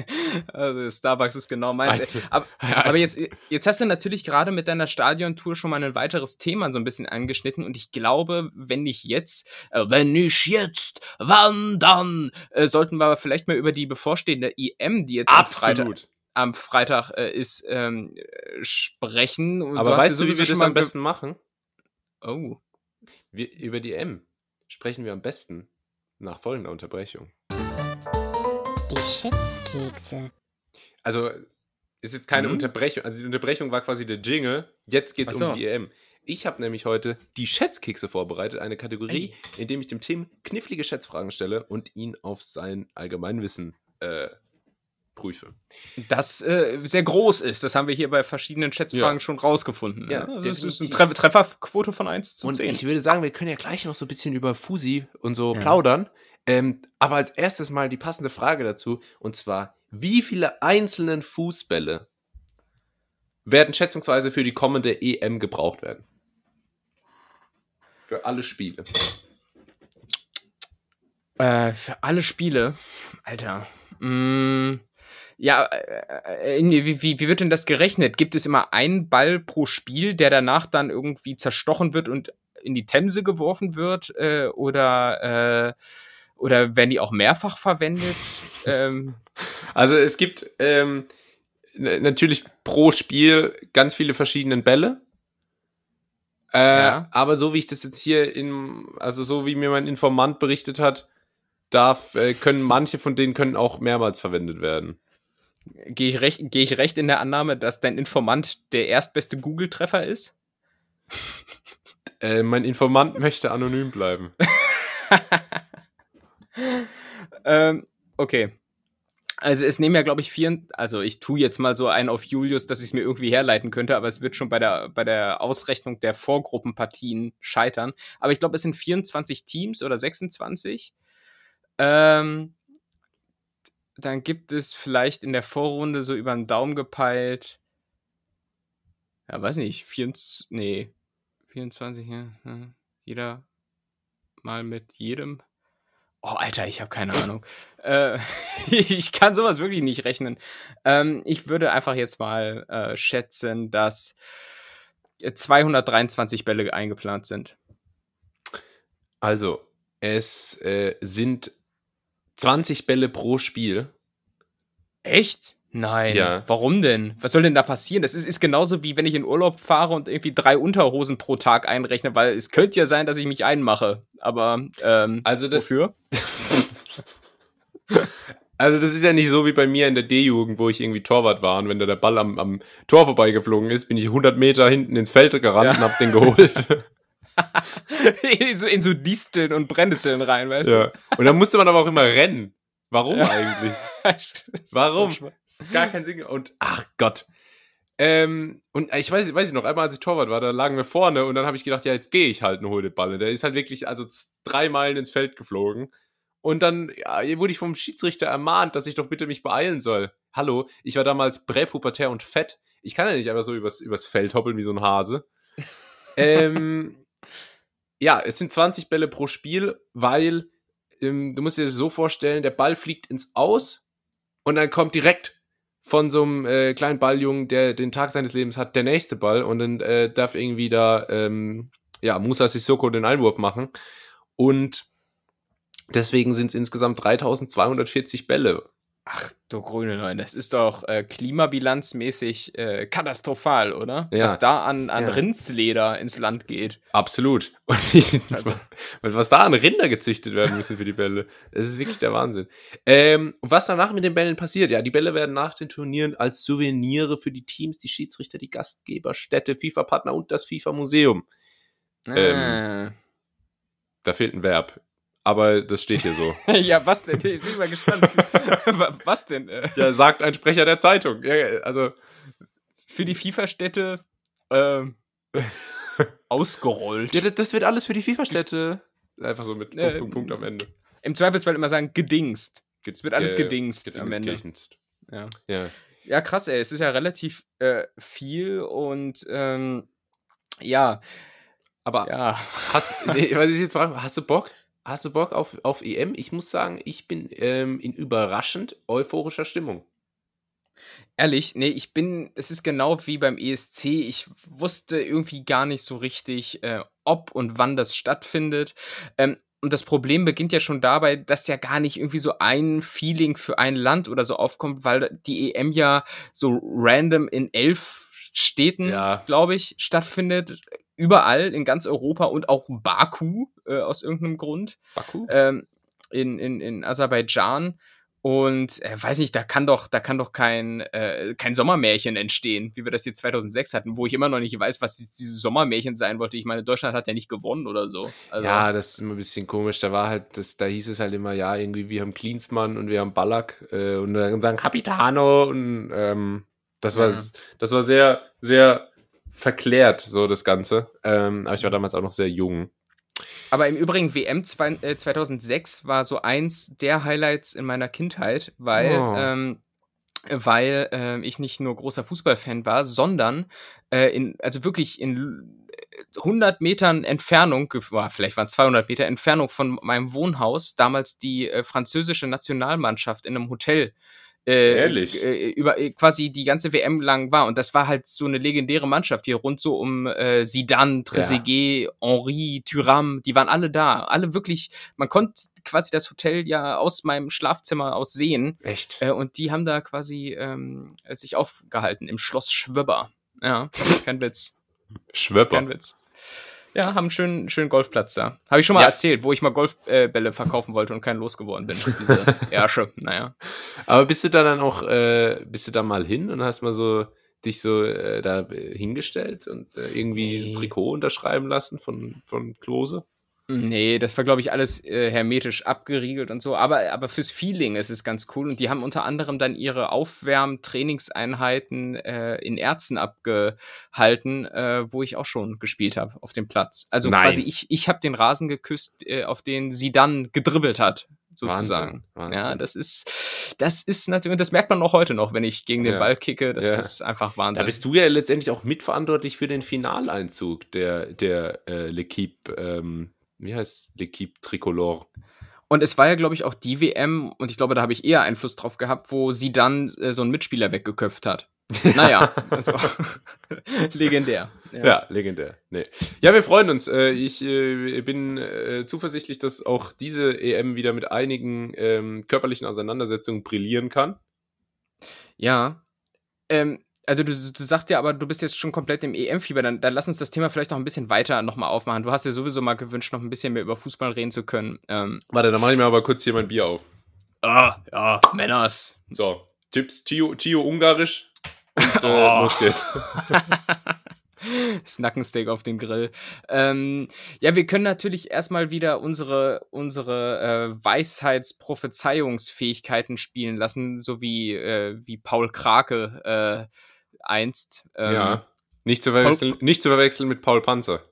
also Starbucks ist genau meins. ey. Aber, <laughs> aber jetzt, jetzt hast du natürlich gerade mit deiner Stadiontour schon mal ein weiteres Thema so ein bisschen angeschnitten und ich glaube, wenn nicht jetzt, äh, wenn nicht jetzt, wann dann, äh, sollten wir vielleicht mal über die bevorstehende EM, die jetzt am Freitag,
Absolut.
am Freitag äh, ist, ähm, äh, sprechen. Und
Aber
ja
weißt du, wie wir das am besten machen?
Oh.
Wir, über die M sprechen wir am besten nach folgender Unterbrechung.
Die Schätzkekse.
Also ist jetzt keine
Mhm.
Unterbrechung, also die Unterbrechung war quasi der Jingle, jetzt geht es
Ach so.
um die EM. Ich habe nämlich heute die Schätzkekse vorbereitet, eine Kategorie, in dem ich dem Tim knifflige Schätzfragen stelle und ihn auf sein Allgemeinwissen äh, prüfe.
Das äh, sehr groß ist. Das haben wir hier bei verschiedenen Schätzfragen
Ja.
schon rausgefunden.
Ja,
Ja, das ist eine. Treff Trefferquote von 1 zu
Und
10.
ich würde sagen, wir können ja gleich noch so ein bisschen über Fusi und so
Ja.
plaudern. Ähm, aber als erstes mal die passende Frage dazu. Und zwar, wie viele einzelnen Fußbälle werden schätzungsweise für die kommende EM gebraucht werden? Für alle Spiele.
Äh, für alle Spiele. Alter. Mm, ja, äh, äh, wie, wie, wie wird denn das gerechnet? Gibt es immer einen Ball pro Spiel, der danach dann irgendwie zerstochen wird und in die Themse geworfen wird? Äh, oder, äh, oder werden die auch mehrfach verwendet? <laughs> ähm,
Also es gibt ähm, natürlich pro Spiel ganz viele verschiedene Bälle. Äh,
Ja.
Aber so wie ich das jetzt hier in, also so wie mir mein Informant berichtet hat, darf, äh, können manche von denen können auch mehrmals verwendet werden.
Gehe ich, recht, ich recht in der Annahme, dass dein Informant der erstbeste Google-Treffer ist?
Äh, mein Informant möchte anonym bleiben. <laughs> <laughs>
ähm, okay. Also es nehmen ja, glaube ich, vier, also ich tue jetzt mal so einen auf Julius, dass ich es mir irgendwie herleiten könnte, aber es wird schon bei der, bei der Ausrechnung der Vorgruppenpartien scheitern. Aber ich glaube, es sind 24 Teams oder 26. Ähm, dann gibt es vielleicht in der Vorrunde so über den Daumen gepeilt, ja, weiß nicht, 24, nee, 24, ja, ja, jeder mal mit jedem. Oh, Alter, ich habe keine Ahnung. äh, <laughs> ich kann sowas wirklich nicht rechnen. Ähm, ich würde einfach jetzt mal äh, schätzen, dass 223 Bälle eingeplant sind.
Also, es äh, sind 20 Bälle pro Spiel.
Echt? Nein.
Ja.
Warum denn? Was soll denn da passieren? Das ist, ist genauso wie wenn ich in Urlaub fahre und irgendwie drei Unterhosen pro Tag einrechne, weil es könnte ja sein, dass ich mich einmache. Aber ähm,
Also das,
wofür? <laughs>
Also das ist ja nicht so wie bei mir in der D-Jugend, wo ich irgendwie Torwart war und wenn da der Ball am, am Tor vorbeigeflogen ist, bin ich 100 Meter hinten ins Feld gerannt
Ja.
und hab den geholt. <laughs>
in, so, in so Disteln und Brennnesseln rein, weißt
ja. Und dann musste man aber auch immer rennen. Warum
Ja.
eigentlich? <laughs> Warum? Gar kein Sinn. Und ach Gott. Ähm, und ich weiß, weiß ich noch, einmal als ich Torwart war, da lagen wir vorne und dann habe ich gedacht, ja, jetzt gehe ich halt und hole den Ball. Und Der ist halt wirklich also drei Meilen ins Feld geflogen. Und dann ja, wurde ich vom Schiedsrichter ermahnt, dass ich doch bitte mich beeilen soll. Hallo, ich war damals präpubertär und fett. Ich kann ja nicht einfach so übers, übers Feld hoppeln wie so ein Hase. <laughs> ähm, ja, es sind 20 Bälle pro Spiel, weil ähm, du musst dir das so vorstellen, der Ball fliegt ins Aus und dann kommt direkt von so einem äh, kleinen Balljungen, der den Tag seines Lebens hat, der nächste Ball und dann äh, darf irgendwie da, ähm, ja, Musa Sissoko den Einwurf machen. Und deswegen sind es insgesamt 3240 Bälle.
Ach, du grüne Neun, das ist doch äh, klimabilanzmäßig äh, katastrophal, oder?
Ja.
Was da an, an
Ja.
Rindsleder ins Land geht.
Absolut. <laughs> Und ich,
Also-
was, was da an Rinder gezüchtet werden müssen für die Bälle, das ist wirklich der Wahnsinn. Ähm, was danach mit den Bällen passiert? Ja, die Bälle werden nach den Turnieren als Souvenire für die Teams, die Schiedsrichter, die Gastgeber, Städte, FIFA-Partner und das FIFA-Museum. Ähm, Da fehlt ein Verb. Aber das steht hier so. <laughs>
ja, was denn? Ich bin mal gespannt. <laughs> Wa- was denn? Äh,
ja, sagt ein Sprecher der Zeitung. Ja, also,
für die FIFA-Städte ähm, <laughs> ausgerollt.
ja, das- wird alles für die FIFA-Städte. Einfach so mit Punkt,
Äh,
Punkt, Punkt am Ende.
Im Zweifelsfall immer sagen, gedingst. Es wird alles
Äh,
gedingst am Ende. Ja.
Ja.
ja, krass, ey. Es ist ja relativ äh, viel und ähm, ja,
Aber
ja.
Hast, nee, was ich jetzt frage, hast du Bock? Hast du Bock auf, auf EM? Ich muss sagen, ich bin ähm, in überraschend euphorischer Stimmung.
Ehrlich, nee, ich bin, es ist genau wie beim ESC. Ich wusste irgendwie gar nicht so richtig, äh, ob und wann das stattfindet. Ähm, und das Problem beginnt ja schon dabei, dass ja gar nicht irgendwie so ein Feeling für ein Land oder so aufkommt, weil die EM ja so random in elf Städten,
Ja.
glaube ich, stattfindet. Überall in ganz Europa und auch Baku äh, aus irgendeinem Grund
Baku?
ähm, in, in, in Aserbaidschan. Und äh, weiß nicht, da kann doch, da kann doch kein, äh, kein Sommermärchen entstehen, wie wir das hier 2006 hatten, wo ich immer noch nicht weiß, was dieses Sommermärchen sein wollte. Ich meine, Deutschland hat ja nicht gewonnen oder so.
Also, ja, das ist immer ein bisschen komisch. Da war halt, das, da hieß es halt immer, ja, irgendwie, wir haben Klinsmann und wir haben Ballack äh, und dann sagen Capitano und ähm, das war, ja. das war sehr, sehr verklärt, so das Ganze. Ähm, aber ich war damals auch noch sehr jung.
Aber im Übrigen, WM zwei, äh, 2006 war so eins der Highlights in meiner Kindheit, weil, oh. ähm, weil äh, ich nicht nur großer Fußballfan war, sondern äh, in, also wirklich in 100 Metern Entfernung, vielleicht waren 200 Meter Entfernung von meinem Wohnhaus, damals die äh, französische Nationalmannschaft in einem Hotel äh,
Ehrlich?
Äh, über äh, quasi die ganze WM lang war. Und das war halt so eine legendäre Mannschaft hier rund so um äh, Zidane, Trezeguet, ja. Henri, Thuram, die waren alle da. Alle wirklich, man konnte quasi das Hotel ja aus meinem Schlafzimmer aus sehen.
Echt?
Äh, und die haben da quasi ähm, sich aufgehalten im Schloss Schwöber. Ja, kein Witz.
Schwöber.
Kein Witz. Ja, haben einen schönen, schönen Golfplatz da. Habe ich schon mal ja. erzählt, wo ich mal Golfbälle äh, verkaufen wollte und keinen losgeworden bin. Diese <laughs> Ärsche, naja.
Aber bist du da dann auch, äh, bist du da mal hin und hast mal so dich so äh, da hingestellt und äh, irgendwie ein Trikot unterschreiben lassen von, von Klose?
Nee, das war, glaube ich, alles äh, hermetisch abgeriegelt und so. Aber, aber fürs Feeling ist es ganz cool. Und die haben unter anderem dann ihre Aufwärm-Trainingseinheiten äh, in Erzen abgehalten, äh, wo ich auch schon gespielt habe auf dem Platz. Also Nein. quasi, ich, ich habe den Rasen geküsst, äh, auf den sie dann gedribbelt hat, sozusagen. Wahnsinn, Wahnsinn. Ja, das ist, das ist natürlich, das merkt man auch heute noch, wenn ich gegen den ja. Ball kicke. Das ja. ist einfach Wahnsinn.
Da bist du ja letztendlich auch mitverantwortlich für den Finaleinzug der, der äh, L'Equipe. Ähm wie heißt L'Equipe Tricolore?
Und es war ja, glaube ich, auch die WM, und ich glaube, da habe ich eher Einfluss drauf gehabt, wo sie dann äh, so einen Mitspieler weggeköpft hat. <laughs> naja, also, <laughs> legendär.
Ja. ja, legendär. Nee. Ja, wir freuen uns. Äh, ich äh, bin äh, zuversichtlich, dass auch diese EM wieder mit einigen ähm, körperlichen Auseinandersetzungen brillieren kann.
Ja. Ähm, also du, du sagst ja aber, du bist jetzt schon komplett im EM-Fieber, dann, dann lass uns das Thema vielleicht noch ein bisschen weiter nochmal aufmachen. Du hast ja sowieso mal gewünscht, noch ein bisschen mehr über Fußball reden zu können. Ähm,
Warte, dann mache ich mir aber kurz hier mein Bier auf.
Ah, ja, Männers.
So, Tipps, Chio, Chio ungarisch und äh, oh. los geht's. <laughs>
Snackensteak auf den Grill. Ähm, ja, wir können natürlich erstmal wieder unsere, unsere äh, Weisheitsprophezeiungsfähigkeiten spielen lassen, so wie, äh, wie Paul Krake äh, einst.
Ähm, ja, nicht zu, verwechseln, Paul, nicht zu verwechseln mit Paul Panzer.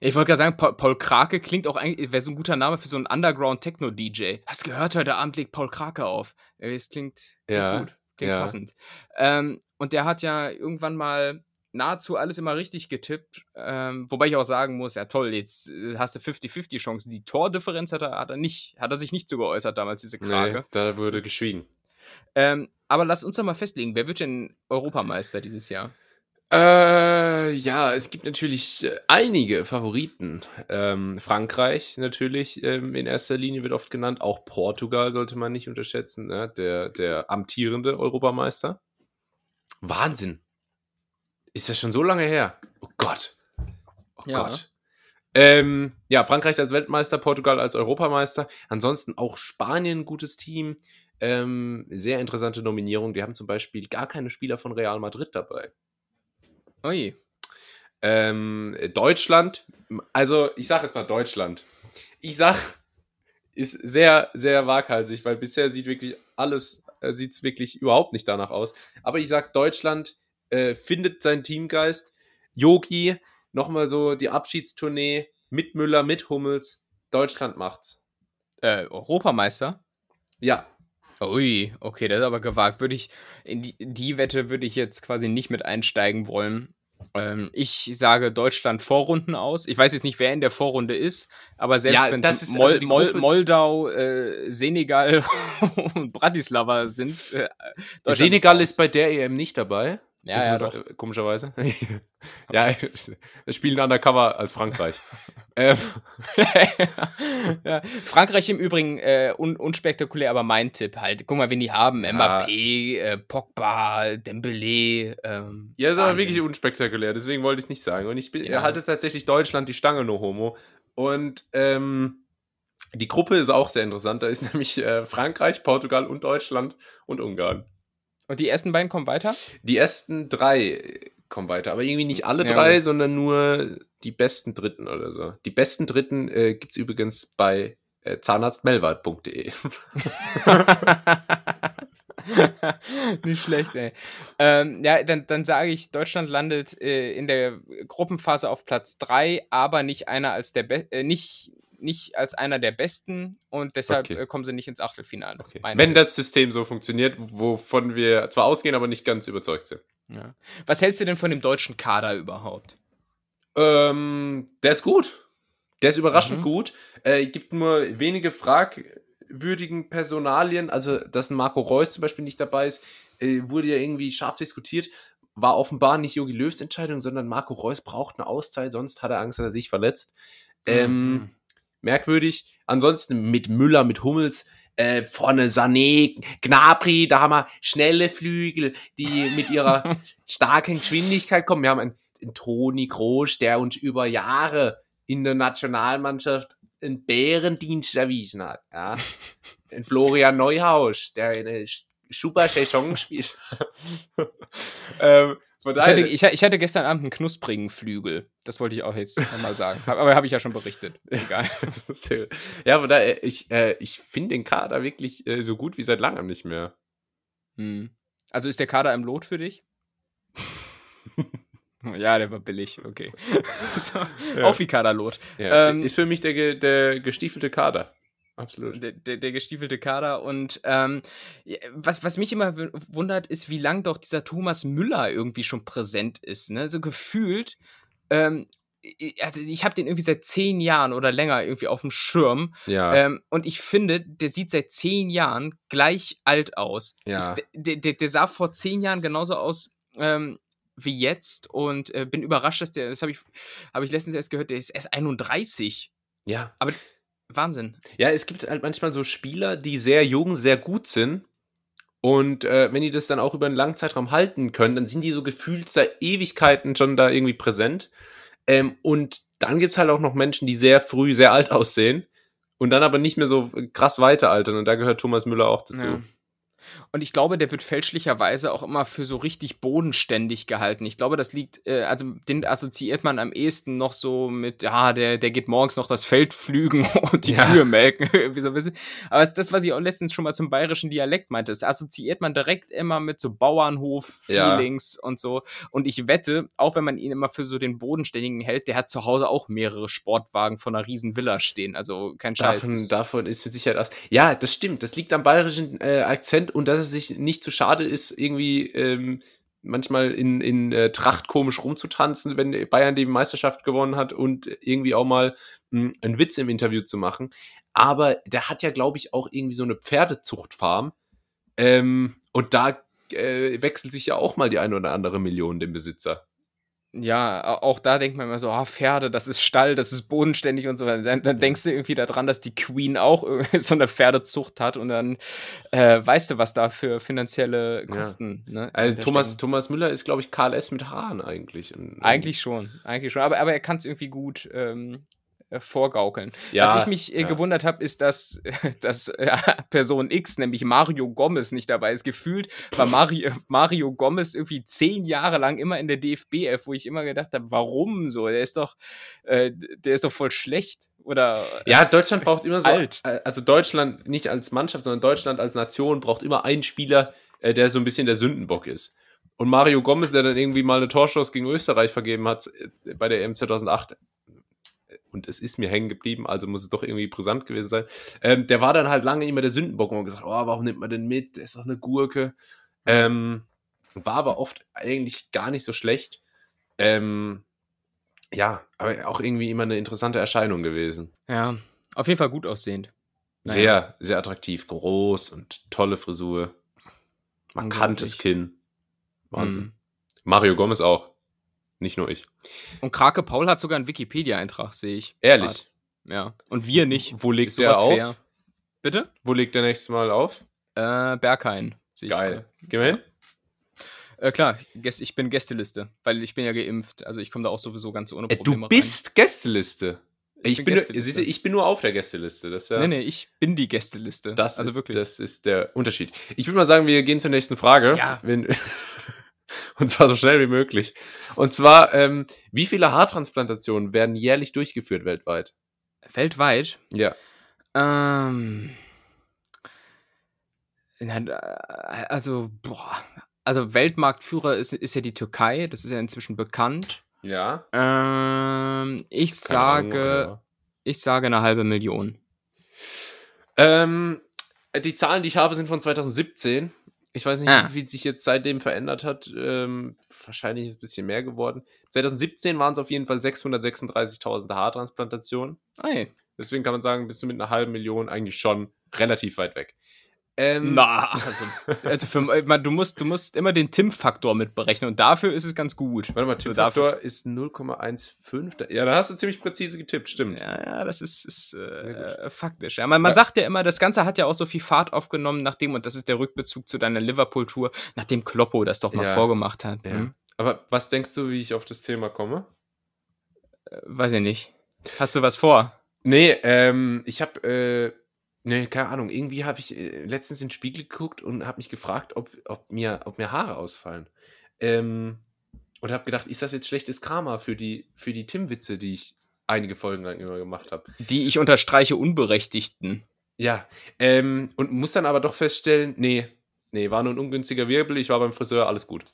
Ich wollte gerade sagen, Paul, Paul, Krake klingt auch eigentlich, wäre so ein guter Name für so einen Underground-Techno-DJ. Hast gehört, heute Abend legt Paul Krake auf. Es klingt, klingt
ja,
gut, klingt
ja.
passend. Ähm, und der hat ja irgendwann mal nahezu alles immer richtig getippt. Ähm, wobei ich auch sagen muss, ja toll, jetzt äh, hast du 50-50 Chancen. Die Tordifferenz hat er, hat er nicht, hat er sich nicht so geäußert damals, diese Krake. Nee,
da wurde geschwiegen.
Ähm, aber lass uns doch mal festlegen, wer wird denn Europameister dieses Jahr?
Äh, ja, es gibt natürlich äh, einige Favoriten. Ähm, Frankreich natürlich ähm, in erster Linie wird oft genannt. Auch Portugal sollte man nicht unterschätzen, ne? der, der amtierende Europameister. Wahnsinn. Ist das schon so lange her? Oh Gott. Oh ja. Gott. Ähm, ja, Frankreich als Weltmeister, Portugal als Europameister. Ansonsten auch Spanien, gutes Team. Ähm, sehr interessante Nominierung. Die haben zum Beispiel gar keine Spieler von Real Madrid dabei.
Ui.
Ähm, Deutschland, also ich sage jetzt mal Deutschland. Ich sag, ist sehr, sehr waghalsig, weil bisher sieht wirklich alles, äh, sieht es wirklich überhaupt nicht danach aus. Aber ich sag Deutschland äh, findet seinen Teamgeist. Yogi, nochmal so die Abschiedstournee mit Müller, mit Hummels. Deutschland macht's.
Äh, Europameister?
Ja.
Ui, okay, das ist aber gewagt. Würde ich, in die, die Wette würde ich jetzt quasi nicht mit einsteigen wollen. Ähm, ich sage Deutschland Vorrunden aus. Ich weiß jetzt nicht, wer in der Vorrunde ist, aber selbst ja, wenn es Mol also Mol Moldau, äh, Senegal <laughs> und Bratislava sind. Äh,
Senegal ist, ist bei der EM nicht dabei.
Ja, ja, doch.
Komischerweise. <laughs> ja, <laughs> wir spielen undercover als Frankreich. <laughs> ähm.
ja, Frankreich im Übrigen äh, un unspektakulär, aber mein Tipp halt. Guck mal, wen die haben. Ja. Mbappé, äh, Pogba, Dembélé. Ähm,
ja, das ist aber wirklich unspektakulär. Deswegen wollte ich es nicht sagen. Und ich bin, ja. halte tatsächlich Deutschland die Stange, no homo. Und ähm, Die Gruppe ist auch sehr interessant. Da ist nämlich äh, Frankreich, Portugal und Deutschland und Ungarn.
Und die ersten beiden kommen weiter?
Die ersten drei kommen weiter, aber irgendwie nicht alle
Ja,
drei, sondern nur die besten Dritten oder so. Die besten Dritten äh, gibt es übrigens bei äh, zahnarztmelwart.de. <laughs>
Nicht schlecht, ey. Ähm, ja, dann, dann sage ich, Deutschland landet äh, in der Gruppenphase auf Platz 3, aber nicht einer als der Be äh, nicht, nicht als einer der besten und deshalb
Okay.
äh, kommen sie nicht ins Achtelfinale.
Okay. Wenn das System so funktioniert, wovon wir zwar ausgehen, aber nicht ganz überzeugt sind.
Ja. Was hältst du denn von dem deutschen Kader überhaupt?
Ähm, der ist gut. Der ist überraschend
Mhm.
gut. Äh, gibt nur wenige fragwürdigen Personalien. Also, dass ein Marco Reus zum Beispiel nicht dabei ist, äh, wurde ja irgendwie scharf diskutiert. War offenbar nicht Jogi Löws Entscheidung, sondern Marco Reus braucht eine Auszeit, sonst hat er Angst, dass er sich verletzt. Ähm,
Mhm.
Merkwürdig. Ansonsten mit Müller, mit Hummels, äh, vorne Sané, Gnabry, da haben wir schnelle Flügel, die mit ihrer <laughs> starken Geschwindigkeit kommen. Wir haben einen, einen Toni Kroos, der uns über Jahre in der Nationalmannschaft einen Bärendienst erwiesen hat. Ja. <laughs> Ein Florian Neuhaus, der eine super Saison spielt. <laughs> ähm,
Ich hatte, ich, ich hatte gestern Abend einen knusprigen Flügel. Das wollte ich auch jetzt nochmal sagen. <laughs> Aber habe ich ja schon berichtet. Egal. <laughs>
Ja, von daher, ich, äh, ich finde den Kader wirklich äh, so gut wie seit langem nicht mehr.
Hm. Also ist der Kader im Lot für dich? ja, der war billig, okay. so,
Ja.
Auch wie Kaderlot.
Ja,
Ähm,
ist für mich der, der gestiefelte Kader. Absolut.
Der, der, der gestiefelte Kader. Und ähm, was, was mich immer wundert, ist, wie lang doch dieser Thomas Müller irgendwie schon präsent ist. Ne? So gefühlt, ähm, also ich habe den irgendwie seit zehn Jahren oder länger irgendwie auf dem Schirm.
Ja,
Ähm, und ich finde, der sieht seit zehn Jahren gleich alt aus.
Ja.
Ich, der, der, der sah vor zehn Jahren genauso aus ähm, wie jetzt und äh, bin überrascht, dass der, das habe ich, hab ich letztens erst gehört, der ist erst 31.
ja.
Wahnsinn.
Ja, es gibt halt manchmal so Spieler, die sehr jung, sehr gut sind. Und äh, wenn die das dann auch über einen langen Zeitraum halten können, dann sind die so gefühlt seit Ewigkeiten schon da irgendwie präsent. Ähm, und dann gibt es halt auch noch Menschen, die sehr früh sehr alt aussehen und dann aber nicht mehr so krass weiter altern. Und da gehört Thomas Müller auch dazu.
Ja. Und ich glaube, der wird fälschlicherweise auch immer für so richtig bodenständig gehalten. Ich glaube, das liegt, äh, also den assoziiert man am ehesten noch so mit, ja, der, der geht morgens noch das Feld pflügen <laughs> und die
Ja.
Kühe melken. <laughs> irgendwie so ein bisschen. Aber es ist das, was ich auch letztens schon mal zum bayerischen Dialekt meinte. Das assoziiert man direkt immer mit so Bauernhof-Feelings und so. Und ich wette, auch wenn man ihn immer für so den Bodenständigen hält, der hat zu Hause auch mehrere Sportwagen von einer riesen Villa stehen. Also kein Scheiß.
Davon, davon ist mit Sicherheit aus. Ja, das stimmt. Das liegt am bayerischen äh, Akzent und dass es sich nicht zu schade ist, irgendwie ähm, manchmal in, in äh, Tracht komisch rumzutanzen, wenn Bayern die Meisterschaft gewonnen hat und irgendwie auch mal mh, einen Witz im Interview zu machen. Aber der hat ja, glaube ich, auch irgendwie so eine Pferdezuchtfarm. Ähm, und da äh, wechselt sich ja auch mal die eine oder andere Million den Besitzer.
Ja, au- auch da denkt man immer so, ah, Pferde, das ist Stall, das ist bodenständig und so weiter. Dann, dann
Ja.
denkst du irgendwie daran, dass die Queen auch irgendwie <laughs> so eine Pferdezucht hat und dann äh, weißt du, was da für finanzielle
Ja.
Kosten. Ne,
Also Thomas. Thomas Müller ist, glaube ich, Karl S. mit Haaren eigentlich.
Eigentlich schon, eigentlich schon. Aber, aber er kann es irgendwie gut ähm, äh, vorgaukeln.
ja,
Was ich mich äh,
ja.
gewundert habe, ist, dass, <laughs> dass äh, <laughs> Person X, nämlich Mario Gomez, nicht dabei ist. Gefühlt war Mario, Mario Gomez irgendwie zehn Jahre lang immer in der DFB-F, wo ich immer gedacht habe, warum so? Der ist doch, äh, der ist doch voll schlecht. Oder
Ja, Deutschland braucht immer so,
Alt.
äh, also Deutschland nicht als Mannschaft, sondern Deutschland als Nation braucht immer einen Spieler, äh, der so ein bisschen der Sündenbock ist. Und Mario Gomez, der dann irgendwie mal eine Torschuss gegen Österreich vergeben hat äh, bei der EM 2008, und es ist mir hängen geblieben, also muss es doch irgendwie brisant gewesen sein, ähm, der war dann halt lange immer der Sündenbock und gesagt, oh, warum nimmt man den mit? Der ist doch eine Gurke. Ähm, war aber oft eigentlich gar nicht so schlecht. Ähm, ja, aber auch irgendwie immer eine interessante Erscheinung gewesen.
ja, auf jeden Fall gut aussehend. Naja.
Sehr, sehr attraktiv, groß und tolle Frisur. Markantes. Kinn. Wahnsinn.
Mhm.
Mario Gomez auch. Nicht nur ich.
Und Krake Paul hat sogar einen Wikipedia-Eintrag, sehe ich.
Ehrlich.
grad. Ja. Und wir nicht.
Wo legt der auf?
fair? Bitte?
Wo legt der nächstes Mal auf?
Äh, Berghain. sehe ich
Geil. Gehen wir hin?
Äh, klar, ich bin Gästeliste, weil ich bin ja geimpft. Also ich komme da auch sowieso ganz ohne
Äh,
Probleme
du bist Gästeliste.
rein.
Ich, bin, nur, siehst du, ich bin nur auf der Gästeliste. Das ja,
Nee, nee, ich bin die Gästeliste.
das
also
ist,
wirklich.
Das ist der Unterschied. Ich würde mal sagen, wir gehen zur nächsten Frage.
Ja.
Wenn, <laughs> und zwar so schnell wie möglich. Und zwar, ähm, wie viele Haartransplantationen werden jährlich durchgeführt weltweit?
Weltweit.
Ja.
Ähm. äh, Also, boah. Also Weltmarktführer ist, ist ja die Türkei, das ist ja inzwischen bekannt.
Ja.
Ähm, ich
Keine Ahnung,
sage,
aber-
ich sage eine halbe Million.
Ähm, die Zahlen, die ich habe, sind von 2017. Ich weiß nicht,
Ah.
wie viel sich jetzt seitdem verändert hat. Ähm, wahrscheinlich ist es ein bisschen mehr geworden. 2017 waren es auf jeden Fall 636.000 Haartransplantationen.
Ey.
Deswegen kann man sagen, bist du mit einer halben Million eigentlich schon relativ weit weg. Ähm,
Na, also, also für, man, du, musst, du musst immer den Tim-Faktor mitberechnen und dafür ist es ganz gut.
Warte mal,
So
Tippfaktor ist 0,15. Da- Ja, da hast du ziemlich präzise getippt, stimmt.
Ja, ja, das ist, ist
Sehr
äh, faktisch. Ja, man, man
Ja.
sagt ja immer, das Ganze hat ja auch so viel Fahrt aufgenommen, nachdem, und das ist der Rückbezug zu deiner Liverpool-Tour, nachdem Kloppo das doch mal
Ja.
vorgemacht hat. Hm?
Aber was denkst du, wie ich auf das Thema komme?
Äh, Weiß ich nicht. Hast du was vor?
Nee, ähm, ich habe, äh, nee, keine Ahnung, irgendwie habe ich äh, letztens in den Spiegel geguckt und habe mich gefragt, ob, ob, mir, ob mir Haare ausfallen. Ähm, und habe gedacht, ist das jetzt schlechtes Karma für die, für die Tim-Witze, die ich einige Folgen lang immer gemacht habe?
Die ich unterstreiche Unberechtigten.
Ja, ähm, und muss dann aber doch feststellen, nee, nee, war nur ein ungünstiger Wirbel, ich war beim Friseur, alles gut.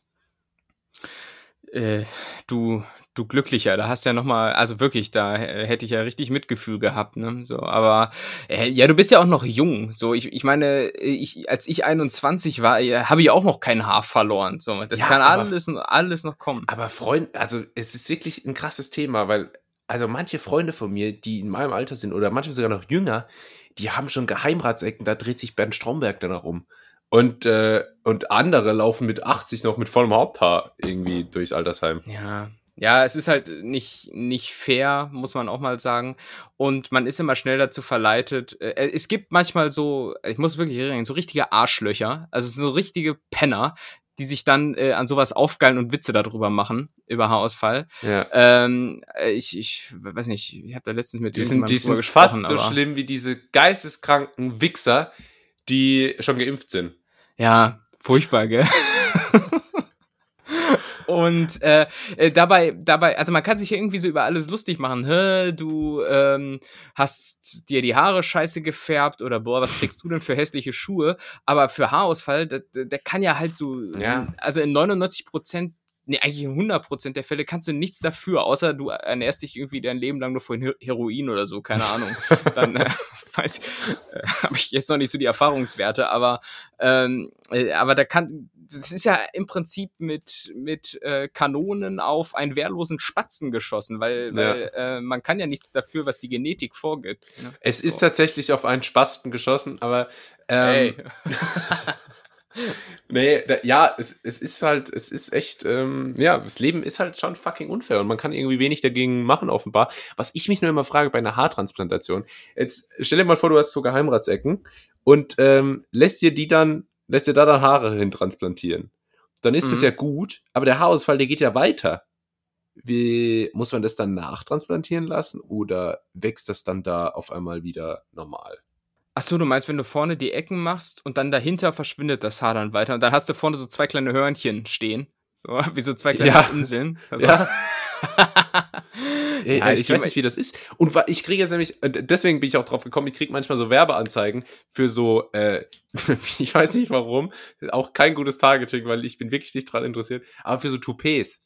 Äh, du, du Glücklicher, da hast ja noch mal, also wirklich, da äh, hätte ich ja richtig Mitgefühl gehabt, ne? So, aber äh, ja, du bist ja auch noch jung. So, ich, ich meine, ich, als ich 21 war, äh, habe ich auch noch kein Haar verloren. So, das
Ja,
kann
aber-
alles, alles noch kommen.
Aber Freund, also es ist wirklich ein krasses Thema, weil also manche Freunde von mir, die in meinem Alter sind oder manche sogar noch jünger, die haben schon Geheimratsecken, da dreht sich Bernd Stromberg danach um. Und, äh, und andere laufen mit 80 noch mit vollem Haupthaar irgendwie durchs Altersheim.
Ja. Ja, es ist halt nicht, nicht fair, muss man auch mal sagen. Und man ist immer schnell dazu verleitet. Äh, Es gibt manchmal so, ich muss wirklich reden, so richtige Arschlöcher, also so richtige Penner, die sich dann äh, an sowas aufgeilen und Witze darüber machen, über Haarausfall.
Ja.
Ähm, äh, ich, ich weiß nicht, ich habe da letztens mit
Die sind, die sind fast so schlimm wie diese geisteskranken Wichser, die schon geimpft sind.
Ja, furchtbar, gell? <laughs> Und äh, äh, dabei, dabei, also man kann sich ja irgendwie so über alles lustig machen. Hä, du ähm, hast dir die Haare scheiße gefärbt oder boah, was kriegst du denn für hässliche Schuhe? Aber für Haarausfall, der, der kann ja halt so,
Ja.
also in 99 Prozent, nee, eigentlich in 100 Prozent der Fälle kannst du nichts dafür, außer du ernährst dich irgendwie dein Leben lang nur von Her- Heroin oder so, keine Ahnung. <laughs> Dann weiß äh, <laughs> habe ich jetzt noch nicht so die Erfahrungswerte, aber ähm, äh, aber da kann das ist ja im Prinzip mit mit äh, Kanonen auf einen wehrlosen Spatzen geschossen, weil, weil äh, man kann ja nichts dafür, was die Genetik vorgibt. Ne?
Es ist
So.
tatsächlich auf einen Spasten geschossen, aber ähm,
Ey. <laughs> <laughs>
Nee, da, ja, es, es ist halt, es ist echt, ähm, ja, das Leben ist halt schon fucking unfair und man kann irgendwie wenig dagegen machen, offenbar. Was ich mich nur immer frage bei einer Haartransplantation, jetzt stell dir mal vor, du hast so Geheimratsecken und ähm, lässt dir die dann, lässt dir da dann Haare hin transplantieren. Dann ist es
Mhm.
ja gut, aber der Haarausfall, der geht ja weiter. Wie, muss man das dann nachtransplantieren lassen oder wächst das dann da auf einmal wieder normal?
Ach so, du meinst, wenn du vorne die Ecken machst und dann dahinter verschwindet das Haar dann weiter und dann hast du vorne so zwei kleine Hörnchen stehen. So, <laughs> wie so zwei kleine
Ja.
Inseln. Also,
Ja. Ey,
Ja,
ich,
ich
weiß nicht, wie das ist. Und ich kriege jetzt nämlich, äh, deswegen bin ich auch drauf gekommen, ich kriege manchmal so Werbeanzeigen für so, äh, <laughs> ich weiß nicht warum, auch kein gutes Targeting, weil ich bin wirklich nicht dran interessiert, aber für so Toupets.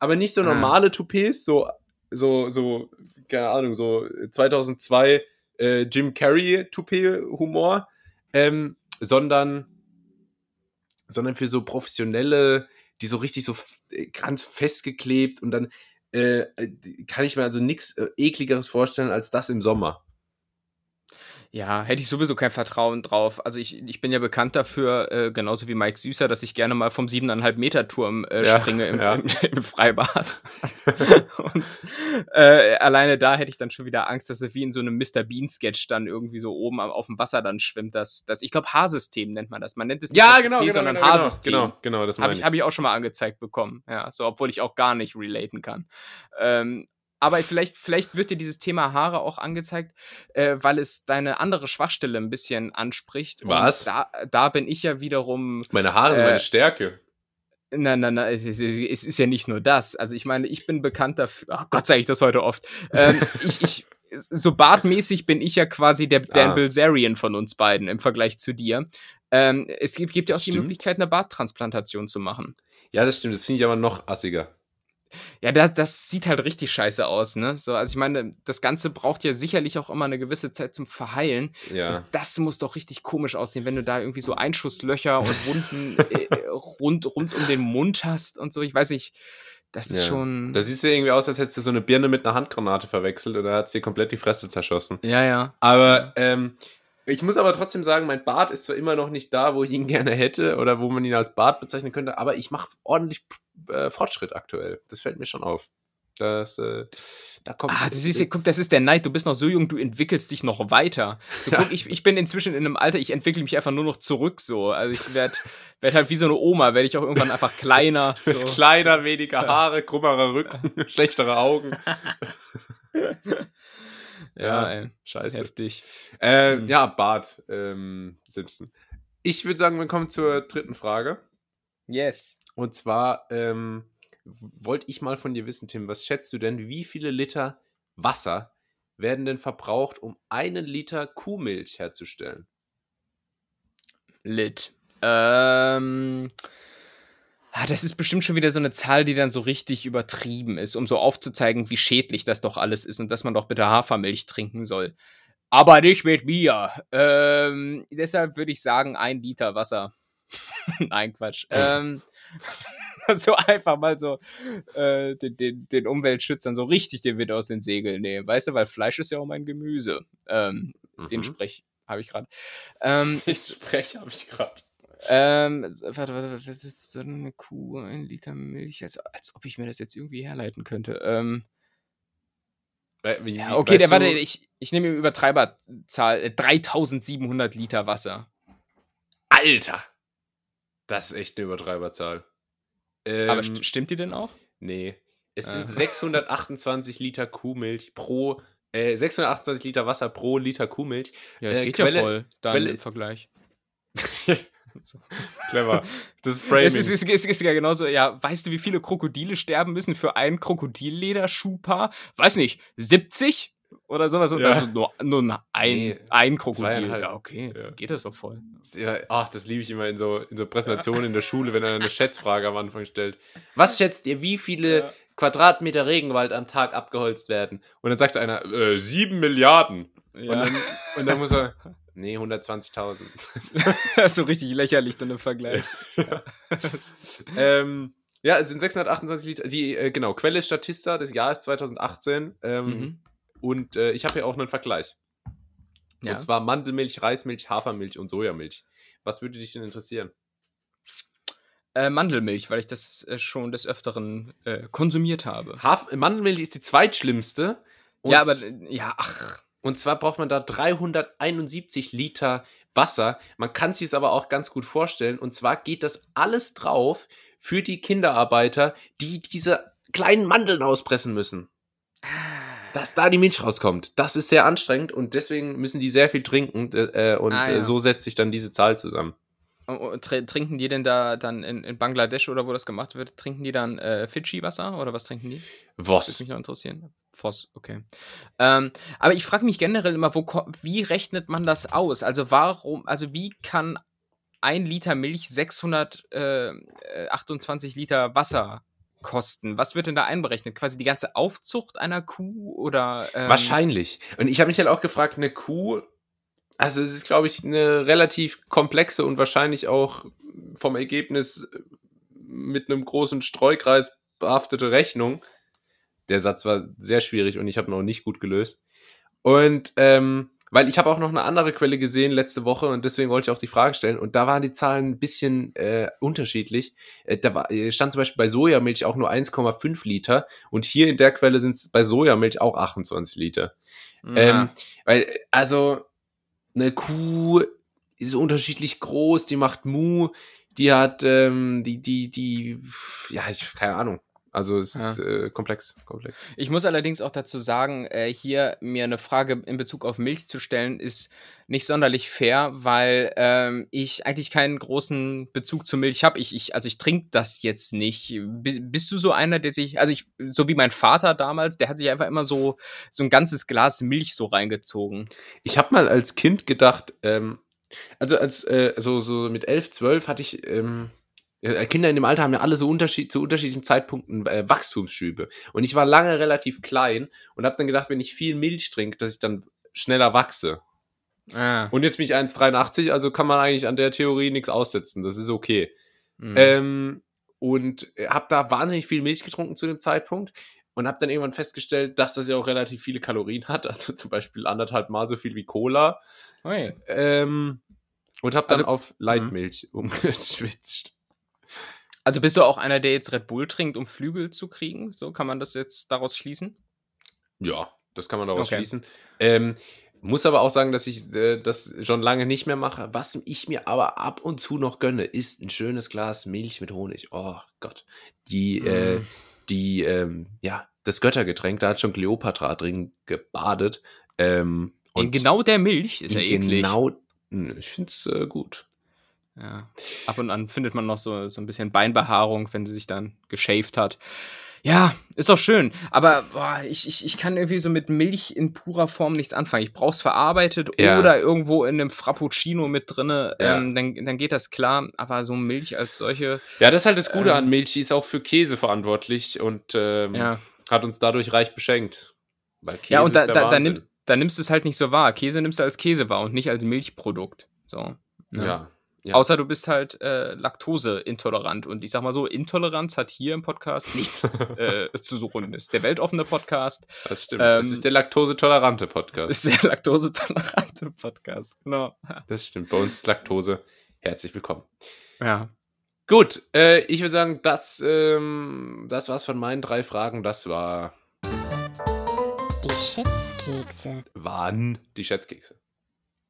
Aber nicht so
Ah.
normale Toupets, so, so, so, keine Ahnung, so 2002 äh, Jim Carrey Toupet-Humor, ähm, sondern, sondern für so professionelle, die so richtig so äh, ganz festgeklebt und dann äh, äh, kann ich mir also nichts äh, ekligeres vorstellen als das im Sommer.
Ja, hätte ich sowieso kein Vertrauen drauf. Also ich, ich bin ja bekannt dafür, äh, genauso wie Mike Süßer, dass ich gerne mal vom 7,5 Meter Turm äh,
Ja,
springe im, <laughs>
ja.
im, im Freibad. <laughs> Und äh, alleine da hätte ich dann schon wieder Angst, dass er wie in so einem Mr. Bean Sketch dann irgendwie so oben am- auf dem Wasser dann schwimmt. Das, das, ich glaube, Haarsystem nennt man das. Man nennt es nicht das Toupet, sondern Haarsystem.
genau, genau, das meine
Habe ich, hab ich auch schon mal angezeigt bekommen. Ja, so, obwohl ich auch gar nicht relaten kann. Ähm, aber vielleicht, vielleicht wird dir dieses Thema Haare auch angezeigt, äh, weil es deine andere Schwachstelle ein bisschen anspricht.
Was?
Da, da bin ich ja wiederum.
Meine Haare sind
Äh,
meine Stärke.
Nein, nein, nein, es ist, es ist ja nicht nur das. Also ich meine, ich bin bekannt dafür. Oh Gott, sage ich das heute oft. Ähm, <laughs> ich, ich, so bartmäßig bin ich ja quasi der Dan
Ah.
Bilzerian von uns beiden im Vergleich zu dir. Ähm, es gibt, gibt ja auch
Das
die
stimmt.
Möglichkeit, eine Barttransplantation zu machen.
Ja, das stimmt. Das finde ich aber noch assiger.
Ja, das, das sieht halt richtig scheiße aus, ne? So, also ich meine, das Ganze braucht ja sicherlich auch immer eine gewisse Zeit zum Verheilen.
Ja.
Das muss doch richtig komisch aussehen, wenn du da irgendwie so Einschusslöcher und Wunden <laughs> äh, rund, rund um den Mund hast und so. Ich weiß nicht, das ist
Ja.
schon.
Das sieht ja irgendwie aus, als hättest du so eine Birne mit einer Handgranate verwechselt oder hat sie komplett die Fresse zerschossen.
ja, ja.
Aber ähm, ich muss aber trotzdem sagen, mein Bart ist zwar immer noch nicht da, wo ich ihn <laughs> gerne hätte oder wo man ihn als Bart bezeichnen könnte, aber ich mache ordentlich äh, Fortschritt aktuell. Das fällt mir schon auf. Das, äh, da kommt.
Ah, das ist, guck, das ist der Neid. Du bist noch so jung, du entwickelst dich noch weiter. So,
Ja.
guck, ich, ich bin inzwischen in einem Alter, ich entwickle mich einfach nur noch zurück so. Also ich werde <laughs> werd halt wie so eine Oma, werde ich auch irgendwann einfach kleiner. <laughs>
Du bist
So.
kleiner, weniger Haare, krummerer Rücken, schlechtere Augen.
Ja, ey,
scheiße.
heftig.
Äh,
Mhm.
Ja, Bart ähm, Simpson. Ich würde sagen, wir kommen zur dritten Frage.
Yes.
Und zwar ähm, wollte ich mal von dir wissen, Tim, was schätzt du denn, wie viele Liter Wasser werden denn verbraucht, um einen Liter Kuhmilch herzustellen?
Lit. Ähm. Ah, Das ist bestimmt schon wieder so eine Zahl, die dann so richtig übertrieben ist, um so aufzuzeigen, wie schädlich das doch alles ist und dass man doch bitte Hafermilch trinken soll. Aber nicht mit Bier. Ähm, deshalb würde ich sagen, ein Liter Wasser. <laughs> Nein, Quatsch. ähm, <laughs> so einfach mal so äh, den, den, den Umweltschützern so richtig den Wind aus den Segeln nehmen. Weißt du, weil Fleisch ist ja auch mein Gemüse. Ähm, Den
Mhm.
Sprech habe ich gerade. Ähm,
Den Sprech habe ich gerade.
Ähm, warte, warte, warte, das ist so eine Kuh, ein Liter Milch, als, als ob ich mir das jetzt irgendwie herleiten könnte. Ähm, ja, okay, der, warte, ich, ich nehme die Übertreiberzahl, äh, 3700 Liter Wasser.
Alter! Das ist echt eine Übertreiberzahl. Ähm,
Aber st stimmt die denn auch?
Nee. Es
Ah.
sind 628 Liter Kuhmilch pro, äh, 628 Liter Wasser pro Liter Kuhmilch.
Ja, es
Äh,
geht
Quelle-
ja voll, dann
Quelle-
im Vergleich. <laughs> <laughs>
Clever. Das ist
Es
Framing.
ist, es, ist, es ist ja genauso, ja, weißt du, wie viele Krokodile sterben müssen für ein Krokodillederschuhpaar? Weiß nicht, 70? Oder sowas?
Ja.
Also nur, nur ein,
Nee,
ein Krokodil. Ja, okay,
Ja.
geht das doch voll.
Ja, ach, das liebe ich immer in so, in so Präsentationen in der Schule, wenn er eine Schätzfrage am Anfang stellt. Was schätzt ihr, wie viele
Ja.
Quadratmeter Regenwald am Tag abgeholzt werden? Und dann sagt so einer, äh, sieben Milliarden. Und, dann, und dann muss er, <laughs> nee, 120.000. <laughs>
Das ist so richtig lächerlich dann im Vergleich. <laughs>
ähm, ja, es sind 628 Liter. Die, äh, genau, Quelle ist Statista, das Jahr ist 2018. Ähm,
Mhm.
Und äh, ich habe hier auch einen Vergleich.
Ja.
Und zwar Mandelmilch, Reismilch, Hafermilch und Sojamilch. Was würde dich denn interessieren?
Äh, Mandelmilch, weil ich das äh, schon des Öfteren äh, konsumiert habe.
Haf Mandelmilch ist die zweitschlimmste.
Ja, aber, äh, ja, ach.
Und zwar braucht man da 371 Liter Wasser. Man kann sich es aber auch ganz gut vorstellen. Und zwar geht das alles drauf für die Kinderarbeiter, die diese kleinen Mandeln auspressen müssen. Dass da die Milch rauskommt. Das ist sehr anstrengend und deswegen müssen die sehr viel trinken. Äh, und
Ah,
äh,
ja.
so setzt sich dann diese Zahl zusammen.
Trinken die denn da dann in, in Bangladesch oder wo das gemacht wird, trinken die dann äh, Fidschi-Wasser oder was trinken die? Das würde
Was?
mich noch interessieren. Voss, okay. Ähm, aber ich frage mich generell immer, wo, wie rechnet man das aus? Also warum, also wie kann ein Liter Milch 628 Liter Wasser kosten? Was wird denn da einberechnet? Quasi die ganze Aufzucht einer Kuh oder? Ähm,
Wahrscheinlich. Und ich habe mich halt auch gefragt, eine Kuh, also es ist, glaube ich, eine relativ komplexe und wahrscheinlich auch vom Ergebnis mit einem großen Streukreis behaftete Rechnung. Der Satz war sehr schwierig und ich habe ihn auch nicht gut gelöst. Und ähm, weil ich habe auch noch eine andere Quelle gesehen letzte Woche und deswegen wollte ich auch die Frage stellen. Und da waren die Zahlen ein bisschen äh, unterschiedlich. Äh, da war, äh, stand zum Beispiel bei Sojamilch auch nur 1,5 Liter und hier in der Quelle sind es bei Sojamilch auch 28 Liter.
ja.
Ähm, weil, also, eine Kuh ist unterschiedlich groß, die macht Mu, die hat, ähm, die, die, die, ja, ich, keine Ahnung. Also es
Ja.
ist äh, komplex, komplex.
Ich muss allerdings auch dazu sagen, äh, hier mir eine Frage in Bezug auf Milch zu stellen, ist nicht sonderlich fair, weil ähm, ich eigentlich keinen großen Bezug zur Milch habe. Ich, ich, also ich trinke das jetzt nicht. Bi- Bist du so einer, der sich, also ich, so wie mein Vater damals, der hat sich einfach immer so, so ein ganzes Glas Milch so reingezogen.
Ich habe mal als Kind gedacht, ähm, also als äh, so, so mit 11, 12 hatte ich, ähm, Kinder in dem Alter haben ja alle so Unterschied, zu unterschiedlichen Zeitpunkten äh, Wachstumsschübe. Und ich war lange relativ klein und habe dann gedacht, wenn ich viel Milch trinke, dass ich dann schneller wachse.
Ah.
Und jetzt bin ich 1,83, also kann man eigentlich an der Theorie nichts aussetzen. Das ist okay.
Mhm.
Ähm, und habe da wahnsinnig viel Milch getrunken zu dem Zeitpunkt und habe dann irgendwann festgestellt, dass das ja auch relativ viele Kalorien hat, <laughs> also zum Beispiel anderthalb Mal so viel wie Cola. Ähm, und habe dann
Also-
auf Leitmilch umgeschwitzt.
Also bist du auch einer, der jetzt Red Bull trinkt, um Flügel zu kriegen? So kann man das jetzt daraus schließen?
Ja, das kann man daraus
Okay.
schließen. Ähm, muss aber auch sagen, dass ich äh, das schon lange nicht mehr mache. Was ich mir aber ab und zu noch gönne, ist ein schönes Glas Milch mit Honig. Oh Gott. Die, äh,
Mm.
die, ähm, ja, das Göttergetränk, da hat schon Kleopatra drin gebadet. Ähm,
In genau der Milch ist ja eklig.
Genau, Hm, ich finde es äh, gut.
Ja. Ab und an findet man noch so, so ein bisschen Beinbehaarung, wenn sie sich dann geschaved hat. Ja, ist doch schön. Aber boah, ich, ich, ich kann irgendwie so mit Milch in purer Form nichts anfangen. Ich brauch's verarbeitet
Ja.
oder irgendwo in einem Frappuccino mit drinne.
Ja.
Ähm, dann, dann geht das klar. Aber so Milch als solche.
Ja, das ist halt das Gute
Ähm,
an Milch, die ist auch für Käse verantwortlich und ähm,
Ja.
hat uns dadurch reich beschenkt. Weil Käse
Ja, und da,
ist der
da, da, nimm, da nimmst du es halt nicht so wahr. Käse nimmst du als Käse wahr und nicht als Milchprodukt. So. ne?
ja. Ja.
Außer du bist halt äh, laktoseintolerant. Und ich sag mal so, Intoleranz hat hier im Podcast nichts <laughs> äh, zu suchen. Ist der weltoffene Podcast,
Das stimmt.
Ähm,
das ist der laktosetolerante Podcast.
ist der laktosetolerante Podcast. Genau.
Das stimmt. Bei uns ist Laktose. Herzlich willkommen.
Ja.
Gut, äh, ich würde sagen, das, ähm, das war's von meinen drei Fragen. Das war,
Die Schätzkekse.
waren die Schätzkekse.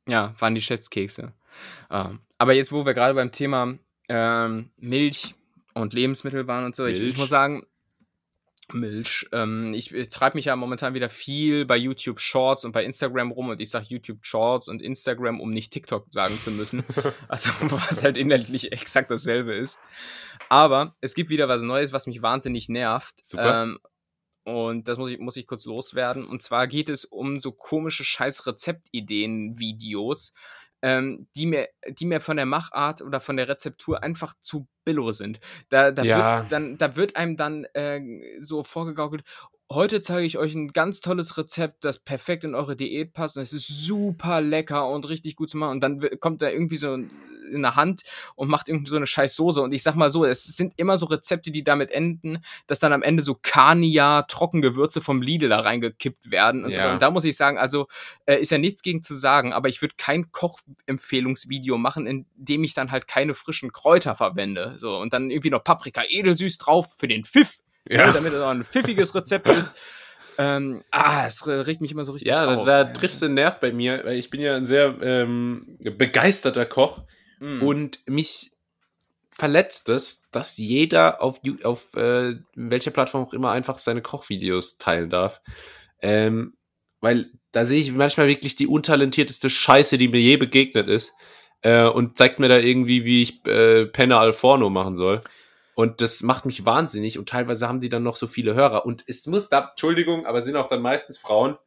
Ja, waren die Schätzkekse. Ähm, aber jetzt, wo wir gerade beim Thema ähm, Milch und Lebensmittel waren und so, ich, ich muss sagen, Milch. Ähm, ich ich treibe mich ja momentan wieder viel bei YouTube Shorts und bei Instagram rum und ich sage YouTube Shorts und Instagram, um nicht TikTok sagen zu müssen. <laughs> Also, was halt inhaltlich exakt dasselbe ist. Aber es gibt wieder was Neues, was mich wahnsinnig nervt.
Super.
Ähm, und das muss ich, muss ich kurz loswerden. Und zwar geht es um so komische scheiß Rezeptideen-Videos, ähm, die, mir, die mir von der Machart oder von der Rezeptur einfach zu billo sind. Da, da,
Ja.
wird, dann, da wird einem dann äh, so vorgegaukelt, heute zeige ich euch ein ganz tolles Rezept, das perfekt in eure Diät passt und es ist super lecker und richtig gut zu machen. Und dann kommt da irgendwie so in der Hand und macht irgendwie so eine scheiß Soße. Und ich sag mal so, es sind immer so Rezepte, die damit enden, dass dann am Ende so Kania Trockengewürze vom Lidl da reingekippt werden und so.
Ja.
Und da muss ich sagen, also äh, ist ja nichts gegen zu sagen, aber ich würde kein Kochempfehlungsvideo machen, in dem ich dann halt keine frischen Kräuter verwende. So, und dann irgendwie noch Paprika edelsüß drauf für den Pfiff,
Ja.
ne, damit es auch ein pfiffiges Rezept ist. Ähm, ah, es regt mich immer so richtig
Ja, da,
auf.
da
ey.
triffst du einen Nerv bei mir, weil ich bin ja ein sehr ähm, begeisterter Koch
Mm.
und mich verletzt es, dass jeder auf, auf äh, welcher Plattform auch immer einfach seine Kochvideos teilen darf. Ähm, weil da sehe ich manchmal wirklich die untalentierteste Scheiße, die mir je begegnet ist. Äh, und zeigt mir da irgendwie, wie ich äh, Penne al Forno machen soll. Und das macht mich wahnsinnig. Und teilweise haben die dann noch so viele Hörer. Und es muss da, Entschuldigung, aber sind auch dann meistens Frauen.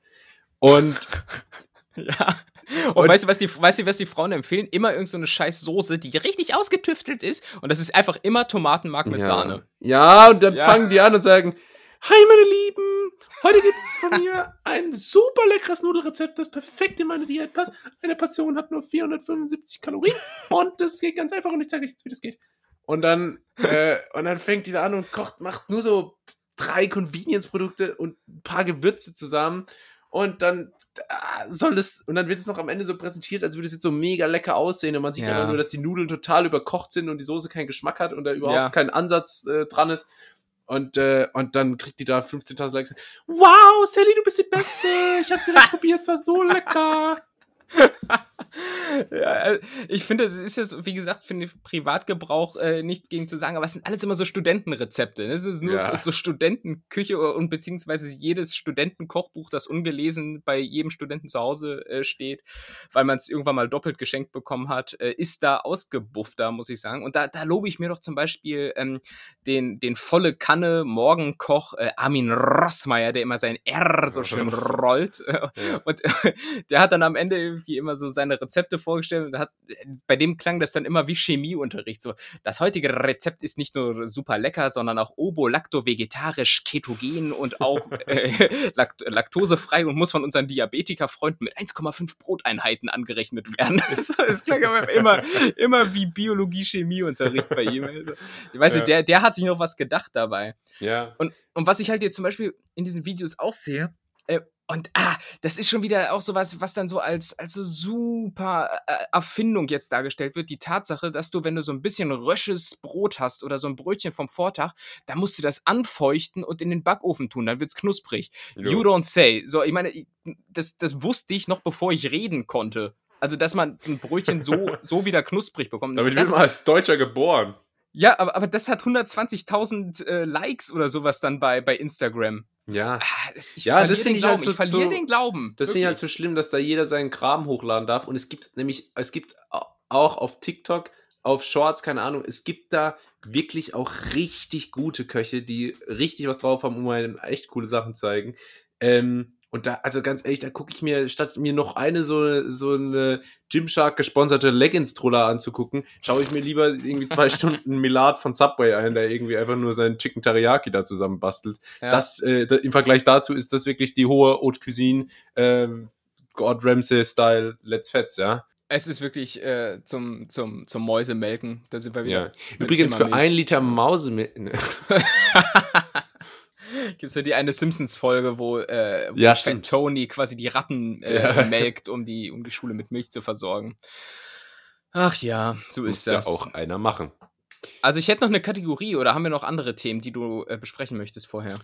Und <laughs>
Ja. <laughs> Und, weißt du, was die, weißt du, was die Frauen empfehlen? Immer irgend so eine scheiß Soße, die richtig ausgetüftelt ist. Und das ist einfach immer Tomatenmark mit
ja.
Sahne.
Ja, und dann
Ja.
fangen die an und sagen, Hi meine Lieben, heute gibt es von mir ein super leckeres Nudelrezept, das perfekt in meine Diät passt. Eine Portion hat nur 475 Kalorien und das geht ganz einfach und ich zeige euch jetzt, wie das geht. Und dann, äh, und dann fängt die da an und kocht, macht nur so drei Convenience-Produkte und ein paar Gewürze zusammen. Und dann ah, soll das, und dann wird es noch am Ende so präsentiert, als würde es jetzt so mega lecker aussehen. Und man sieht
Ja.
aber nur, dass die Nudeln total überkocht sind und die Soße keinen Geschmack hat und da überhaupt
Ja.
kein Ansatz äh, dran ist. Und, äh, und dann kriegt die da 15.000 Likes. Wow, Sally, du bist die Beste. Ich hab's direkt <laughs> probiert, es war so lecker. <laughs>
ja, äh, ich finde, es ist jetzt, wie gesagt, für den Privatgebrauch äh, nichts gegen zu sagen, aber es sind alles immer so Studentenrezepte. Ne? Es ist nur
Ja.
es ist so Studentenküche und beziehungsweise jedes Studentenkochbuch, das ungelesen bei jedem Studenten zu Hause äh, steht, weil man es irgendwann mal doppelt geschenkt bekommen hat, äh, ist da ausgebufft, da muss ich sagen. Und da, da lobe ich mir doch zum Beispiel ähm, den, den volle Kanne Morgenkoch äh, Armin Rossmeier, der immer sein R so schön rollt.
Ja.
Und <laughs> der hat dann am Ende irgendwie immer so seine Rezepte vorgestellt und hat, bei dem klang das dann immer wie Chemieunterricht. So, das heutige Rezept ist nicht nur super lecker, sondern auch obo-lacto-vegetarisch, ketogen und auch <laughs> äh, lakt laktosefrei und muss von unseren Diabetikerfreunden mit 1,5 Broteinheiten angerechnet werden. <laughs> Es klang aber immer, immer wie Biologie-Chemieunterricht bei ihm. Also, Ich weiß
Ja.
der, der hat sich noch was gedacht dabei.
ja.
Und, und was ich halt jetzt zum Beispiel in diesen Videos auch sehe, äh, und ah, das ist schon wieder auch sowas, was dann so als, als so super äh, Erfindung jetzt dargestellt wird. Die Tatsache, dass du, wenn du so ein bisschen rösches Brot hast oder so ein Brötchen vom Vortag, dann musst du das anfeuchten und in den Backofen tun, dann wird's knusprig.
Jo.
You don't say. So, ich meine, das, das wusste ich noch, bevor ich reden konnte. Also, dass man so ein Brötchen so, so wieder knusprig bekommt.
Damit
das,
wird man als Deutscher geboren.
Ja, aber, aber das hat 120.000 äh, Likes oder sowas dann bei, bei Instagram.
Ja.
Ah, das, ich
Ja, das finde ich halt so-
ich verliere
so-
den Glauben.
Das finde ich halt so schlimm, dass da jeder seinen Kram hochladen darf. Und es gibt nämlich, es gibt au- auch auf TikTok, auf Shorts, keine Ahnung, es gibt da wirklich auch richtig gute Köche, die richtig was drauf haben, um einem echt coole Sachen zu zeigen. Ähm, und da, also ganz ehrlich, da gucke ich mir, statt mir noch eine so, so eine Gymshark gesponserte Leggings-Troller anzugucken, schaue ich mir lieber irgendwie zwei <laughs> Stunden Milad von Subway ein, der irgendwie einfach nur seinen Chicken Teriyaki da zusammen bastelt.
Ja.
Das, äh, da, im Vergleich dazu ist das wirklich die hohe Haute Cuisine, ähm, God Ramsay-Style, Let's Fets, ja.
es ist wirklich äh, zum, zum, zum Mäusemelken. Da sind wir wieder.
ja. Übrigens für ein Liter Mausemilch. <laughs> <laughs>
Gibt es ja die eine Simpsons-Folge, wo, äh, wo
Ja.
Tony quasi die Ratten äh,
Ja. <laughs>
melkt, um die, um die Schule mit Milch zu versorgen. Ach ja, so
Muss
ist
ja
das.
auch einer machen.
Also ich hätte noch eine Kategorie oder haben wir noch andere Themen, die du äh, besprechen möchtest vorher?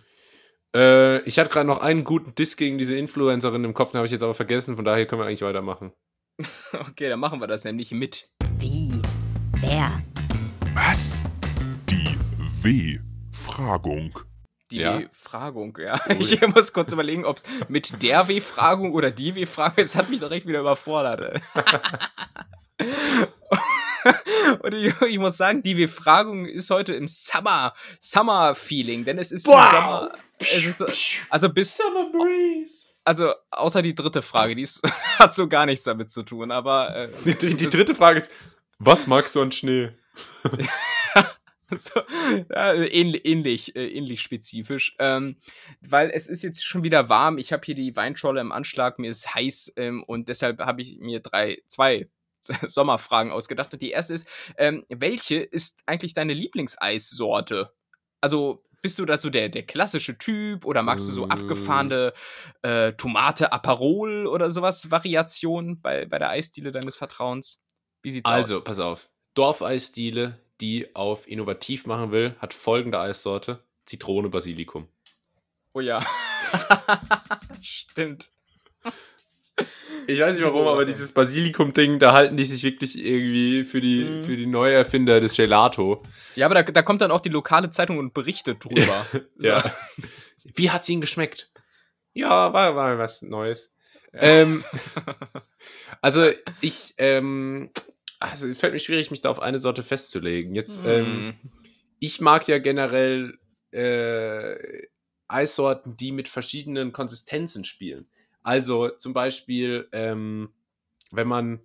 Äh, ich hatte gerade noch einen guten Diss gegen diese Influencerin im Kopf, den habe ich jetzt aber vergessen, von daher können wir eigentlich weitermachen. <laughs>
Okay, dann machen wir das nämlich mit.
Wie? Wer?
Was? Die W-Fragung.
Die
Ja.
W-Fragung, ja. <laughs> Ich muss kurz überlegen, ob es mit der W-Fragung oder die W-Fragung ist. Das hat mich direkt wieder überfordert. <laughs> Und ich, ich muss sagen, die W-Fragung ist heute im Summer, Summer-Feeling, denn es ist
Wow.
Sommer. Es ist so, also bis,
Summer Breeze.
also außer die dritte Frage, die ist, <laughs> hat so gar nichts damit zu tun, aber äh,
Die, die dritte Frage ist, was magst du an Schnee? <laughs>
So, ja, ähnlich, ähnlich, äh, ähnlich spezifisch. Ähm, weil es ist jetzt schon wieder warm. Ich habe hier die Weintrolle im Anschlag, mir ist heiß ähm, und deshalb habe ich mir drei, zwei <laughs> Sommerfragen ausgedacht. Und die erste ist, ähm, welche ist eigentlich deine Lieblingseissorte? Also bist du da so der, der klassische Typ oder magst du so
Äh.
abgefahrene äh, Tomate Aperol oder sowas Variationen bei, bei der Eisdiele deines Vertrauens? Wie sieht's
Also,
aus?
pass auf. Dorfeisdiele, die auf innovativ machen will, hat folgende Eissorte: Zitrone, Basilikum.
Oh ja. <laughs> Stimmt.
Ich weiß nicht warum, aber dieses Basilikum-Ding, da halten die sich wirklich irgendwie für die,
Mhm.
für die Neuerfinder des Gelato.
Ja, aber da, da kommt dann auch die lokale Zeitung und berichtet drüber.
Ja. <laughs> <laughs> Wie hat's ihnen geschmeckt? Ja, war, war was Neues. Ähm, also ich, ähm, also es fällt mir schwierig, mich da auf eine Sorte festzulegen. Jetzt,
Hm.
ähm, ich mag ja generell äh, Eissorten, die mit verschiedenen Konsistenzen spielen. Also zum Beispiel, ähm, wenn man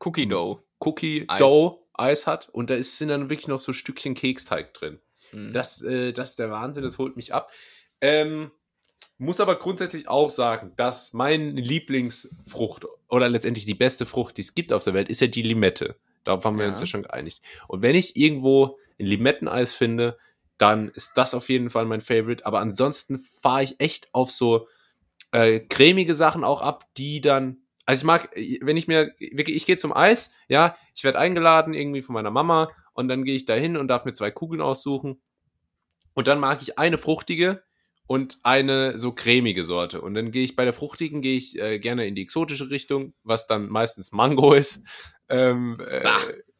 Cookie Dough.
Cookie
Eis.
Dough Eis hat und da ist, sind dann wirklich noch so Stückchen Keksteig drin.
Mhm.
Das, äh, das ist der Wahnsinn, das holt mich ab. Ähm, muss aber grundsätzlich auch sagen, dass mein Lieblingsfrucht oder letztendlich die beste Frucht, die es gibt auf der Welt, ist ja die Limette. Darauf haben wir
Ja.
uns ja schon geeinigt. Und wenn ich irgendwo ein Limetteneis finde, dann ist das auf jeden Fall mein Favorite. Aber ansonsten fahre ich echt auf so äh, cremige Sachen auch ab, die dann. Also ich mag, äh, wenn ich mir, wirklich, ich gehe zum Eis, ja, ich werde eingeladen irgendwie von meiner Mama und dann gehe ich da hin und darf mir zwei Kugeln aussuchen. Und dann mag ich eine fruchtige und eine so cremige Sorte. Und dann gehe ich bei der fruchtigen, gehe ich äh, gerne in die exotische Richtung, was dann meistens Mango ist. Ähm, äh,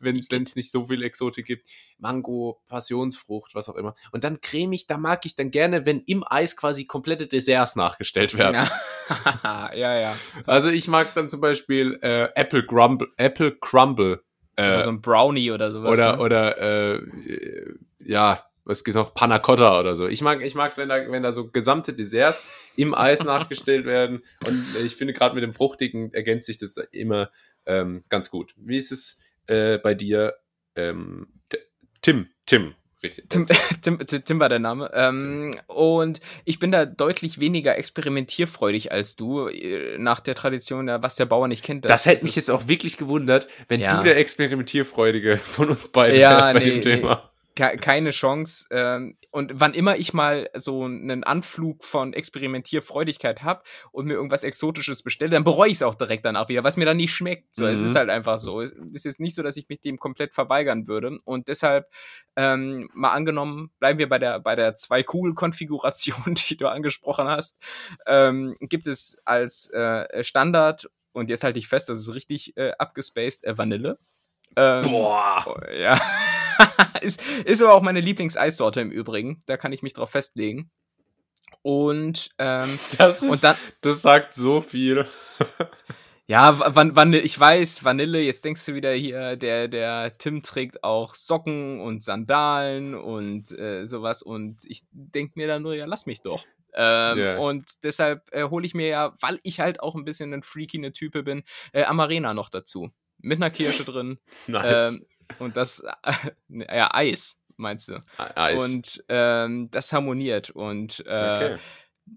wenn es nicht so viel Exotik gibt. Mango, Passionsfrucht, was auch immer. Und dann cremig, da mag ich dann gerne, wenn im Eis quasi komplette Desserts nachgestellt werden.
Ja, <laughs> ja. ja.
Also ich mag dann zum Beispiel äh, Apple Crumble, Apple Crumble. Äh,
Oder so ein Brownie oder sowas.
oder,
ne?
oder äh, ja, was gibt's noch? Panna Cotta oder so. Ich mag ich mag's, wenn da, wenn da so gesamte Desserts im Eis <laughs> nachgestellt werden. Und ich finde, gerade mit dem Fruchtigen ergänzt sich das da immer ähm, ganz gut. Wie ist es äh, bei dir? Ähm, Tim, Tim, richtig. <laughs>
Tim, Tim, Tim war der Name. Ähm, und ich bin da deutlich weniger experimentierfreudig als du, äh, nach der Tradition, was der Bauer nicht kennt.
Das hätte mich jetzt auch wirklich gewundert, wenn
Ja.
du der Experimentierfreudige von uns beiden
Ja,
wärst bei
nee,
dem Thema.
Ke- keine Chance. Ähm, und wann immer ich mal so einen Anflug von Experimentierfreudigkeit habe und mir irgendwas Exotisches bestelle, dann bereue ich es auch direkt danach wieder, was mir dann nicht schmeckt. So, Es
Mhm.
ist halt einfach so. Es ist jetzt nicht so, dass ich mich dem komplett verweigern würde. Und deshalb, ähm, mal angenommen, bleiben wir bei der, bei der Zwei-Kugel-Konfiguration, <laughs> die du angesprochen hast, ähm, gibt es als äh, Standard, und jetzt halte ich fest, das ist richtig äh, abgespaced, äh, Vanille. Ähm,
Boah.
ja. <laughs> <laughs> ist, ist aber auch meine Lieblingseissorte im Übrigen. Da kann ich mich drauf festlegen. Und, ähm,
Das, ist,
und dann,
das sagt so viel. <laughs>
ja, Van Vanille, ich weiß, Vanille, jetzt denkst du wieder hier, der, der Tim trägt auch Socken und Sandalen und äh, sowas. Und ich denk mir dann nur, ja, lass mich doch. Ähm,
Ja.
Und deshalb äh, hole ich mir ja, weil ich halt auch ein bisschen ein freaky ne Type bin, äh, Amarena noch dazu. Mit einer Kirsche drin. <laughs>
Nice.
Ähm, und das, äh, <laughs> ja, Eis, meinst du?
Eis.
Und ähm, das harmoniert und äh,
okay.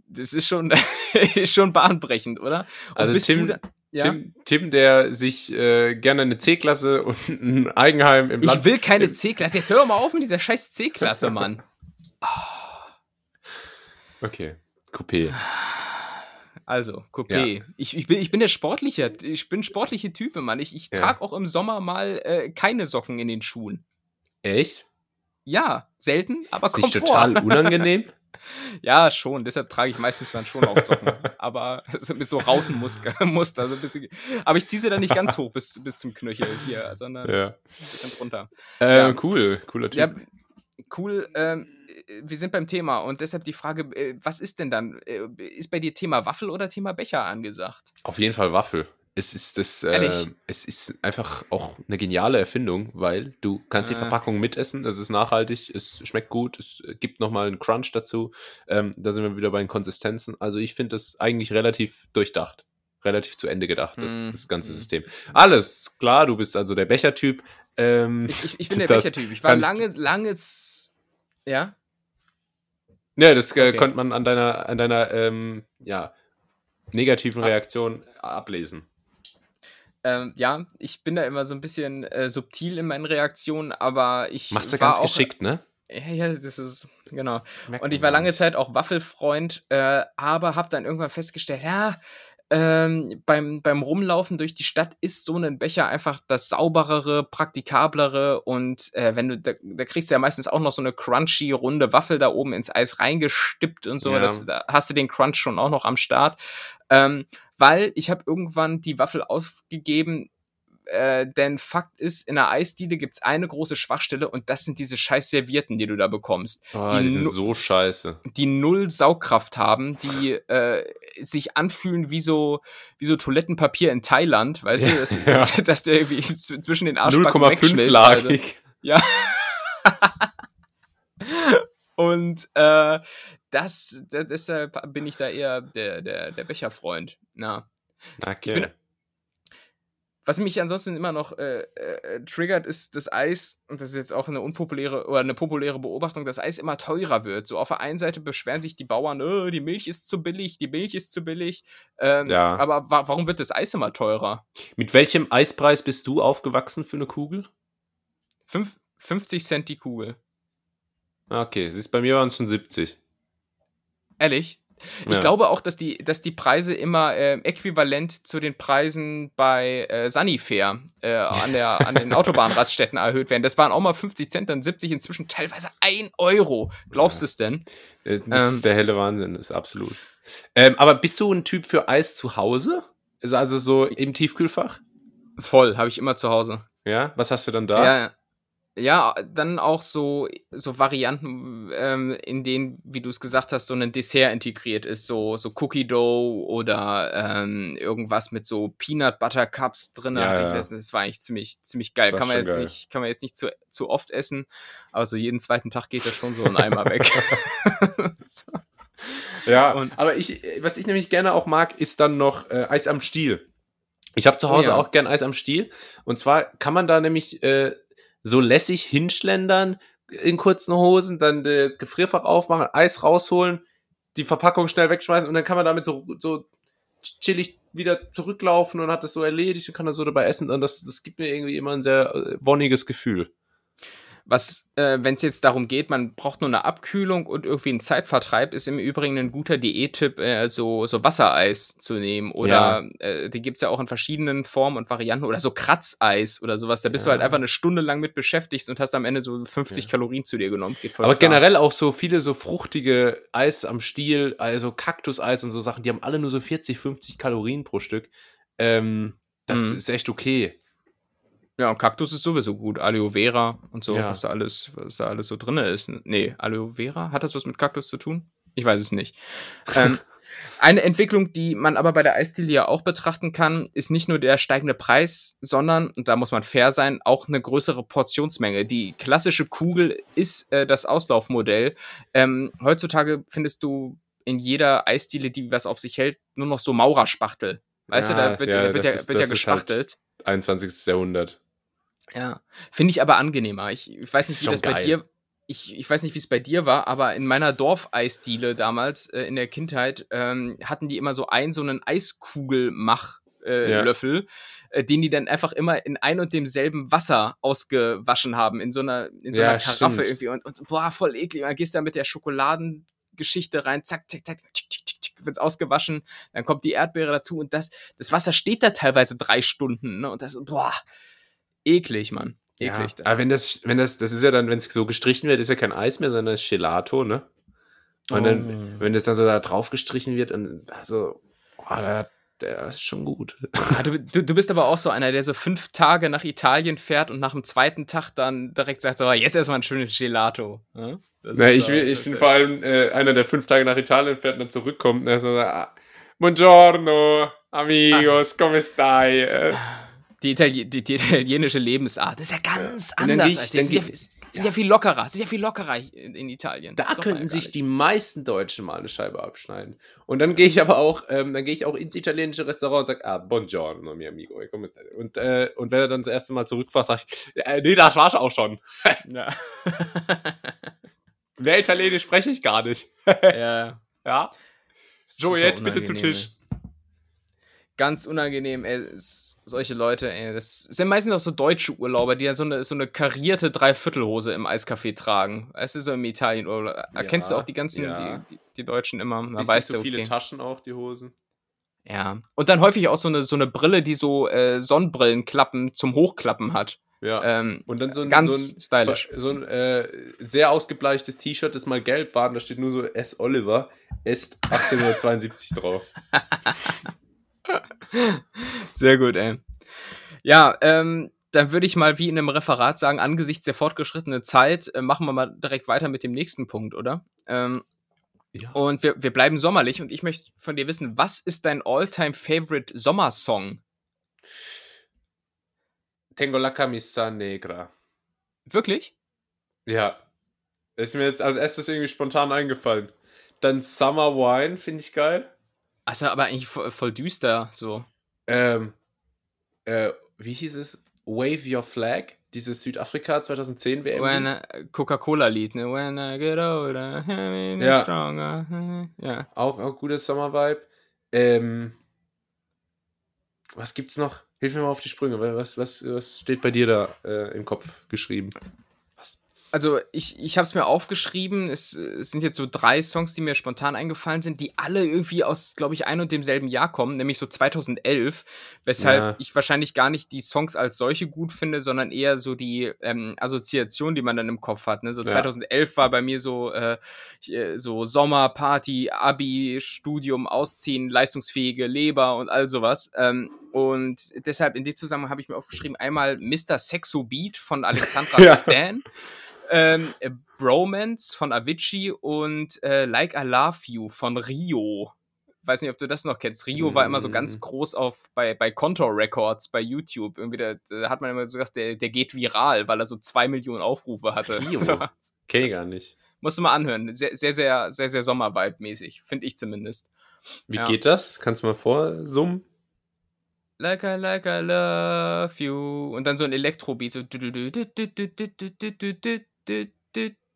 das ist schon, <laughs> ist schon bahnbrechend, oder? Und
Also Tim-
da, ja?
Tim, Tim, der sich äh, gerne eine C-Klasse <laughs> und ein Eigenheim im Land.
ich will keine C-Klasse. Jetzt hör doch mal auf mit dieser scheiß C-Klasse, Mann.
Okay. Coupé. <sighs>
Also, Coupé. Ich, ich, bin, ich bin der sportliche, ich bin sportliche Type, Mann. Ich, ich
Ja.
trage auch im Sommer mal äh, keine Socken in den Schuhen.
Echt?
Ja, selten, aber
ist nicht
Komfort.
total unangenehm? <laughs>
Ja, schon. Deshalb trage ich meistens dann schon auch Socken. aber <laughs> mit so Rautenmuster. <laughs> Muster, so ein bisschen. Aber ich ziehe sie dann nicht ganz hoch bis, bis zum Knöchel hier, sondern
ja.
ein bisschen drunter.
Äh,
Ja.
Cool, cooler Typ.
Ja, cool. Ähm, wir sind beim Thema und deshalb die Frage, äh, was ist denn dann? Äh, ist bei dir Thema Waffel oder Thema Becher angesagt?
Auf jeden Fall Waffel. Es ist das, äh, es ist einfach auch eine geniale Erfindung, weil du kannst die
Äh.
Verpackung mitessen, es ist nachhaltig, es schmeckt gut, es gibt nochmal einen Crunch dazu. Ähm, da sind wir wieder bei den Konsistenzen. Also ich finde das eigentlich relativ durchdacht, relativ zu Ende gedacht, das,
Mm,
das ganze
mm.
System. Alles klar, du bist also der Bechertyp. Ähm,
Ich, ich, ich bin der Bechertyp. Ich war lange, lange. Ja?
Ja, das äh,
Okay.
konnte man an deiner, an deiner ähm, ja, negativen Reaktion ablesen.
Ähm, ja, ich bin da immer so ein bisschen äh, subtil in meinen Reaktionen, aber ich.
Machst du ganz
auch,
geschickt, ne?
Ja, ja, das ist. Genau.
Merkt
Und ich war lange. Zeit auch Waffelfreund, äh, aber habe dann irgendwann festgestellt, ja, ähm, beim, beim Rumlaufen durch die Stadt ist so ein Becher einfach das sauberere, praktikablere und äh, wenn du, da, da kriegst du ja meistens auch noch so eine crunchy, runde Waffel da oben ins Eis reingestippt und so,
Ja.
das, da hast du den Crunch schon auch noch am Start. Ähm, weil ich habe irgendwann die Waffel ausgegeben, äh, denn Fakt ist, in der Eisdiele gibt's eine große Schwachstelle und das sind diese scheiß Servierten, die du da bekommst
Oh,
die
die sind so scheiße.
die null Saugkraft haben, die äh, sich anfühlen wie so, wie so Toilettenpapier in Thailand, weißt du, dass,
Ja. <laughs>
dass der irgendwie zwischen den Arschbacken wegschmilzt,
0,5
Alter.
lagig.
Ja. <laughs> Und äh, das, da, deshalb bin ich da eher der, der, der Becherfreund. Na.
Okay.
bin- Was mich ansonsten immer noch äh, äh, triggert, ist das Eis, und das ist jetzt auch eine unpopuläre oder eine populäre Beobachtung, dass Eis immer teurer wird. So auf der einen Seite beschweren sich die Bauern, "Äh, die Milch ist zu billig, die Milch ist zu billig. Ähm,
Ja.
Aber wa warum wird das Eis immer teurer?
Mit welchem Eispreis bist du aufgewachsen für eine Kugel?
Fünf, 50 Cent die Kugel.
Ah, Okay, siehst bei mir waren es schon 70.
Ehrlich? Ich
Ja.
glaube auch, dass die, dass die Preise immer äh, äquivalent zu den Preisen bei äh, Sunnyfair äh, an, der, an den <laughs> Autobahnraststätten erhöht werden. Das waren auch mal 50 Cent, dann 70, inzwischen teilweise 1 Euro. Glaubst du es denn?
Äh, Das
Ähm.
ist der helle Wahnsinn, das ist absolut. Ähm, aber bist du ein Typ für Eis zu Hause? Ist also so im Tiefkühlfach?
Voll, habe ich immer zu Hause.
Ja. Was hast du dann da?
Ja, ja, dann auch so, so Varianten, ähm, in denen, wie du es gesagt hast, so ein Dessert integriert ist, so, so Cookie Dough oder ähm, irgendwas mit so Peanut Butter Cups drin.
Ja, ja.
Das war eigentlich ziemlich, ziemlich geil.
Das
Kann man jetzt
geil.
nicht, kann man jetzt nicht zu, zu oft essen, aber so jeden zweiten Tag geht das schon so ein Eimer weg. <laughs> <laughs> so.
Ja,
Und-
aber ich, was ich nämlich gerne auch mag, ist dann noch äh, Eis am Stiel. Ich habe zu
Oh
Hause
ja.
auch gern Eis am Stiel. Und zwar kann man da nämlich äh, so lässig hinschlendern in kurzen Hosen, dann das Gefrierfach aufmachen, Eis rausholen, die Verpackung schnell wegschmeißen und dann kann man damit so, so chillig wieder zurücklaufen und hat das so erledigt und kann das so dabei essen. Und das, das gibt mir irgendwie immer ein sehr äh, wonniges Gefühl.
Was, äh, wenn es jetzt darum geht, man braucht nur eine Abkühlung und irgendwie einen Zeitvertreib, ist im Übrigen ein guter Diättipp, äh, so, so Wassereis zu nehmen. Oder äh, die gibt's ja auch in verschiedenen Formen und Varianten. Oder so Kratzeis oder sowas. Da bist du
Ja.
halt einfach eine Stunde lang mit beschäftigt und hast am Ende so 50
Ja.
Kalorien zu dir genommen.
Aber
klar.
generell auch so viele so fruchtige Eis am Stiel, also Kaktuseis und so Sachen, die haben alle nur so 40, 50 Kalorien pro Stück. Ähm, das
Mhm.
ist echt okay.
Ja, und Kaktus ist sowieso gut. Aloe Vera und so,
Ja.
was da alles, was da alles so drin ist. Nee, Aloe Vera, hat das was mit Kaktus zu tun? Ich weiß es nicht. ähm, <laughs> eine Entwicklung, die man aber bei der Eisdiele ja auch betrachten kann, ist nicht nur der steigende Preis, sondern, und da muss man fair sein, auch eine größere Portionsmenge. Die klassische Kugel ist äh, das Auslaufmodell. Ähm, heutzutage findest du in jeder Eisdiele, die was auf sich hält, nur noch so Maurerspachtel. Weißt
Ja,
du, da wird ja,
ja,
wird ja,
ist-
wird ja
ist halt
gespachtelt.
21. Jahrhundert.
Ja, finde ich aber angenehmer. Ich, ich weiß nicht, wie das bei
geil.
dir. Ich, ich weiß nicht, wie es bei dir war, aber in meiner Dorfeisdiele damals äh, in der Kindheit ähm, hatten die immer so einen so einen Eiskugelmach-Löffel, äh,
Ja.
Löffel, äh, den die dann einfach immer in ein und demselben Wasser ausgewaschen haben, in so einer, in so
Ja,
einer Karaffe
stimmt.
irgendwie. Und, und boah, voll eklig. Und dann gehst du da mit der Schokoladengeschichte rein, zack, zack, zack, tschick, tschick, tschick, wird's ausgewaschen, dann kommt die Erdbeere dazu und das, das Wasser steht da teilweise drei Stunden, ne? Und das, boah, eklig, Mann. Eklig.
Ja. Aber wenn das, wenn das, das ist ja dann, wenn es so gestrichen wird, ist ja kein Eis mehr, sondern ist Gelato, ne? Und dann,
Oh.
wenn das dann so da drauf gestrichen wird und also, oh, der, der ist schon gut.
Ah, du, du, du bist aber auch so einer, der so fünf Tage nach Italien fährt und nach dem zweiten Tag dann direkt sagt, so, jetzt erstmal ein schönes Gelato. Ja? Das
Na, ich,
so-
ich bin vor allem äh, einer, der fünf Tage nach Italien fährt und dann zurückkommt und er so, ah, Buongiorno, amigos, come stai?
Die, Itali die, die italienische Lebensart ist ja ganz
dann
anders.
ich-
als die.
dann
sind, ja, sind ja viel lockerer, sind ja viel lockerer in, in Italien.
Da könnten
ja
sich
nicht.
die meisten Deutschen mal eine Scheibe abschneiden. Und dann gehe ich aber auch, ähm, dann gehe ich auch ins italienische Restaurant und sage, ah, buongiorno, mio amigo. Und, äh, und wenn er dann das erste Mal zurückfährt, sage ich, äh, nee, das war's auch schon. <laughs>
Ja.
Mehr Italienisch spreche ich gar nicht.
ja. <laughs>
Ja. So, jetzt bitte zu Tisch.
Ganz unangenehm, ey. Es- Solche Leute, ey. Das sind meistens auch so deutsche Urlauber, die ja so eine, so eine karierte Dreiviertelhose im Eiscafé tragen. Weißt du, so im Italienurlaub. Erkennst du
Ja,
auch die ganzen,
ja.
die, die, die Deutschen immer. Da weißt du,
viele
okay.
Taschen auch, die Hosen.
Ja. Und dann häufig auch so eine, so eine Brille, die so äh, Sonnenbrillenklappen zum Hochklappen hat.
Ja.
Ähm,
und dann so ein,
ganz
so ein,
stylisch.
So ein äh, sehr ausgebleichtes T-Shirt, das mal gelb war, und da steht nur so S. Oliver, ist 1872 drauf. <laughs> <laughs>
Sehr gut, ey. Ja, ähm, dann würde ich mal wie in einem Referat sagen, angesichts der fortgeschrittenen Zeit, äh, machen wir mal direkt weiter mit dem nächsten Punkt, oder? Ähm,
Ja.
und wir, wir bleiben sommerlich und ich möchte von dir wissen, was ist dein all-time-favorite Sommersong?
Tengo la camisa negra.
Wirklich?
Ja. Ist mir jetzt als erstes irgendwie spontan eingefallen. Dann Summer Wine finde ich geil.
Also aber eigentlich voll, voll düster, so.
Ähm, äh, wie hieß es? Wave Your Flag, dieses Südafrika 2010 WM.
Coca-Cola-Lied, ne? When I get older, I'm
Ja.
stronger. Ja.
Auch, auch gutes Sommer-Vibe. Ähm, was gibt's noch? Hilf mir mal auf die Sprünge. Was, was, was steht bei dir da äh, im Kopf geschrieben?
Also ich, ich habe es mir aufgeschrieben. Es, es, sind jetzt so drei Songs, die mir spontan eingefallen sind, die alle irgendwie aus, glaube ich, ein und demselben Jahr kommen, nämlich so 2011. Weshalb ja. ich wahrscheinlich gar nicht die Songs als solche gut finde, sondern eher so die ähm, Assoziation, die man dann im Kopf hat. Ne? So ja. 2011 war bei mir so, äh, äh, so Sommer, Party, Abi, Studium, Ausziehen, leistungsfähige Leber und all sowas. Ähm, und deshalb in dem Zusammenhang habe ich mir aufgeschrieben, einmal Mr. Sexo Beat von Alexandra <laughs> ja. Stan ähm, äh, Bromance von Avicii und äh, Like I Love You von Rio. Weiß nicht, ob du das noch kennst. Rio mm. war immer so ganz mm. groß auf bei, bei Contour Records bei YouTube. Irgendwie da, da hat man immer so gesagt, der, der geht viral, weil er so zwei Millionen Aufrufe hatte.
Rio? <laughs> So. Kenn ich gar nicht.
Musst du mal anhören. Sehr, sehr, sehr, sehr, sehr Sommervibe-mäßig. Finde ich zumindest.
Wie ja. geht das? Kannst du mal vorsummen?
Like I, like I love you. Und dann so ein Elektrobeat. So.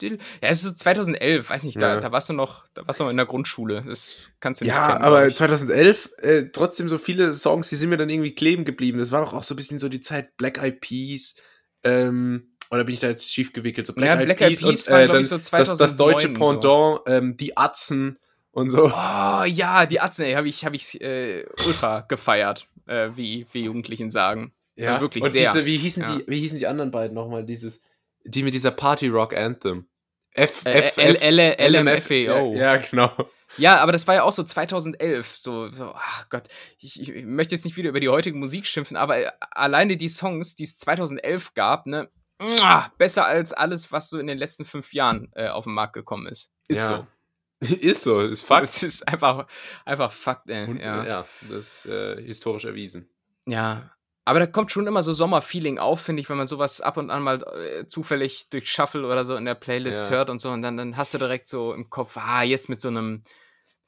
Ja, es ist so 2011, weiß nicht, da, ja. da warst du noch, da warst du noch in der Grundschule. Das kannst du nicht
Ja,
kennen,
aber 2011 äh, trotzdem so viele Songs, die sind mir dann irgendwie kleben geblieben. Das war doch auch so ein bisschen so die Zeit Black Eyed Peas. Ähm, oder bin ich da jetzt schief gewickelt? So
Black, ja, Eyed, Black Eyed Peas und,
äh, dann so das, das, deutsche Pendant, so. ähm, die Atzen und so.
Oh ja, die Atzen, ey, habe ich, hab ich äh, ultra gefeiert, äh, wie, wie Jugendlichen sagen.
Ja, ja wirklich
und
sehr. Diese, wie, hießen ja. die, wie hießen die anderen beiden nochmal? Dieses die mit dieser Party Rock Anthem.
F, F, L, L, L, M, F, E, O.
Ja, genau. <laughs>
Ja, aber das war ja auch so 2011. So, so ach Gott, ich, ich, möchte jetzt nicht wieder über die heutige Musik schimpfen, aber alleine die Songs, die es 2011 gab, ne, besser als alles, was so in den letzten fünf Jahren äh, auf den Markt gekommen ist. Ist ja.
so. <laughs> ist so, ist Fakt.
Es ist einfach, einfach Fakt, ey.
Und,
ja.
ja, das ist äh, historisch erwiesen.
Ja, aber da kommt schon immer so Sommerfeeling auf, finde ich, wenn man sowas ab und an mal äh, zufällig durch Shuffle oder so in der Playlist ja. hört und so. Und dann, dann hast du direkt so im Kopf, ah, jetzt mit so einem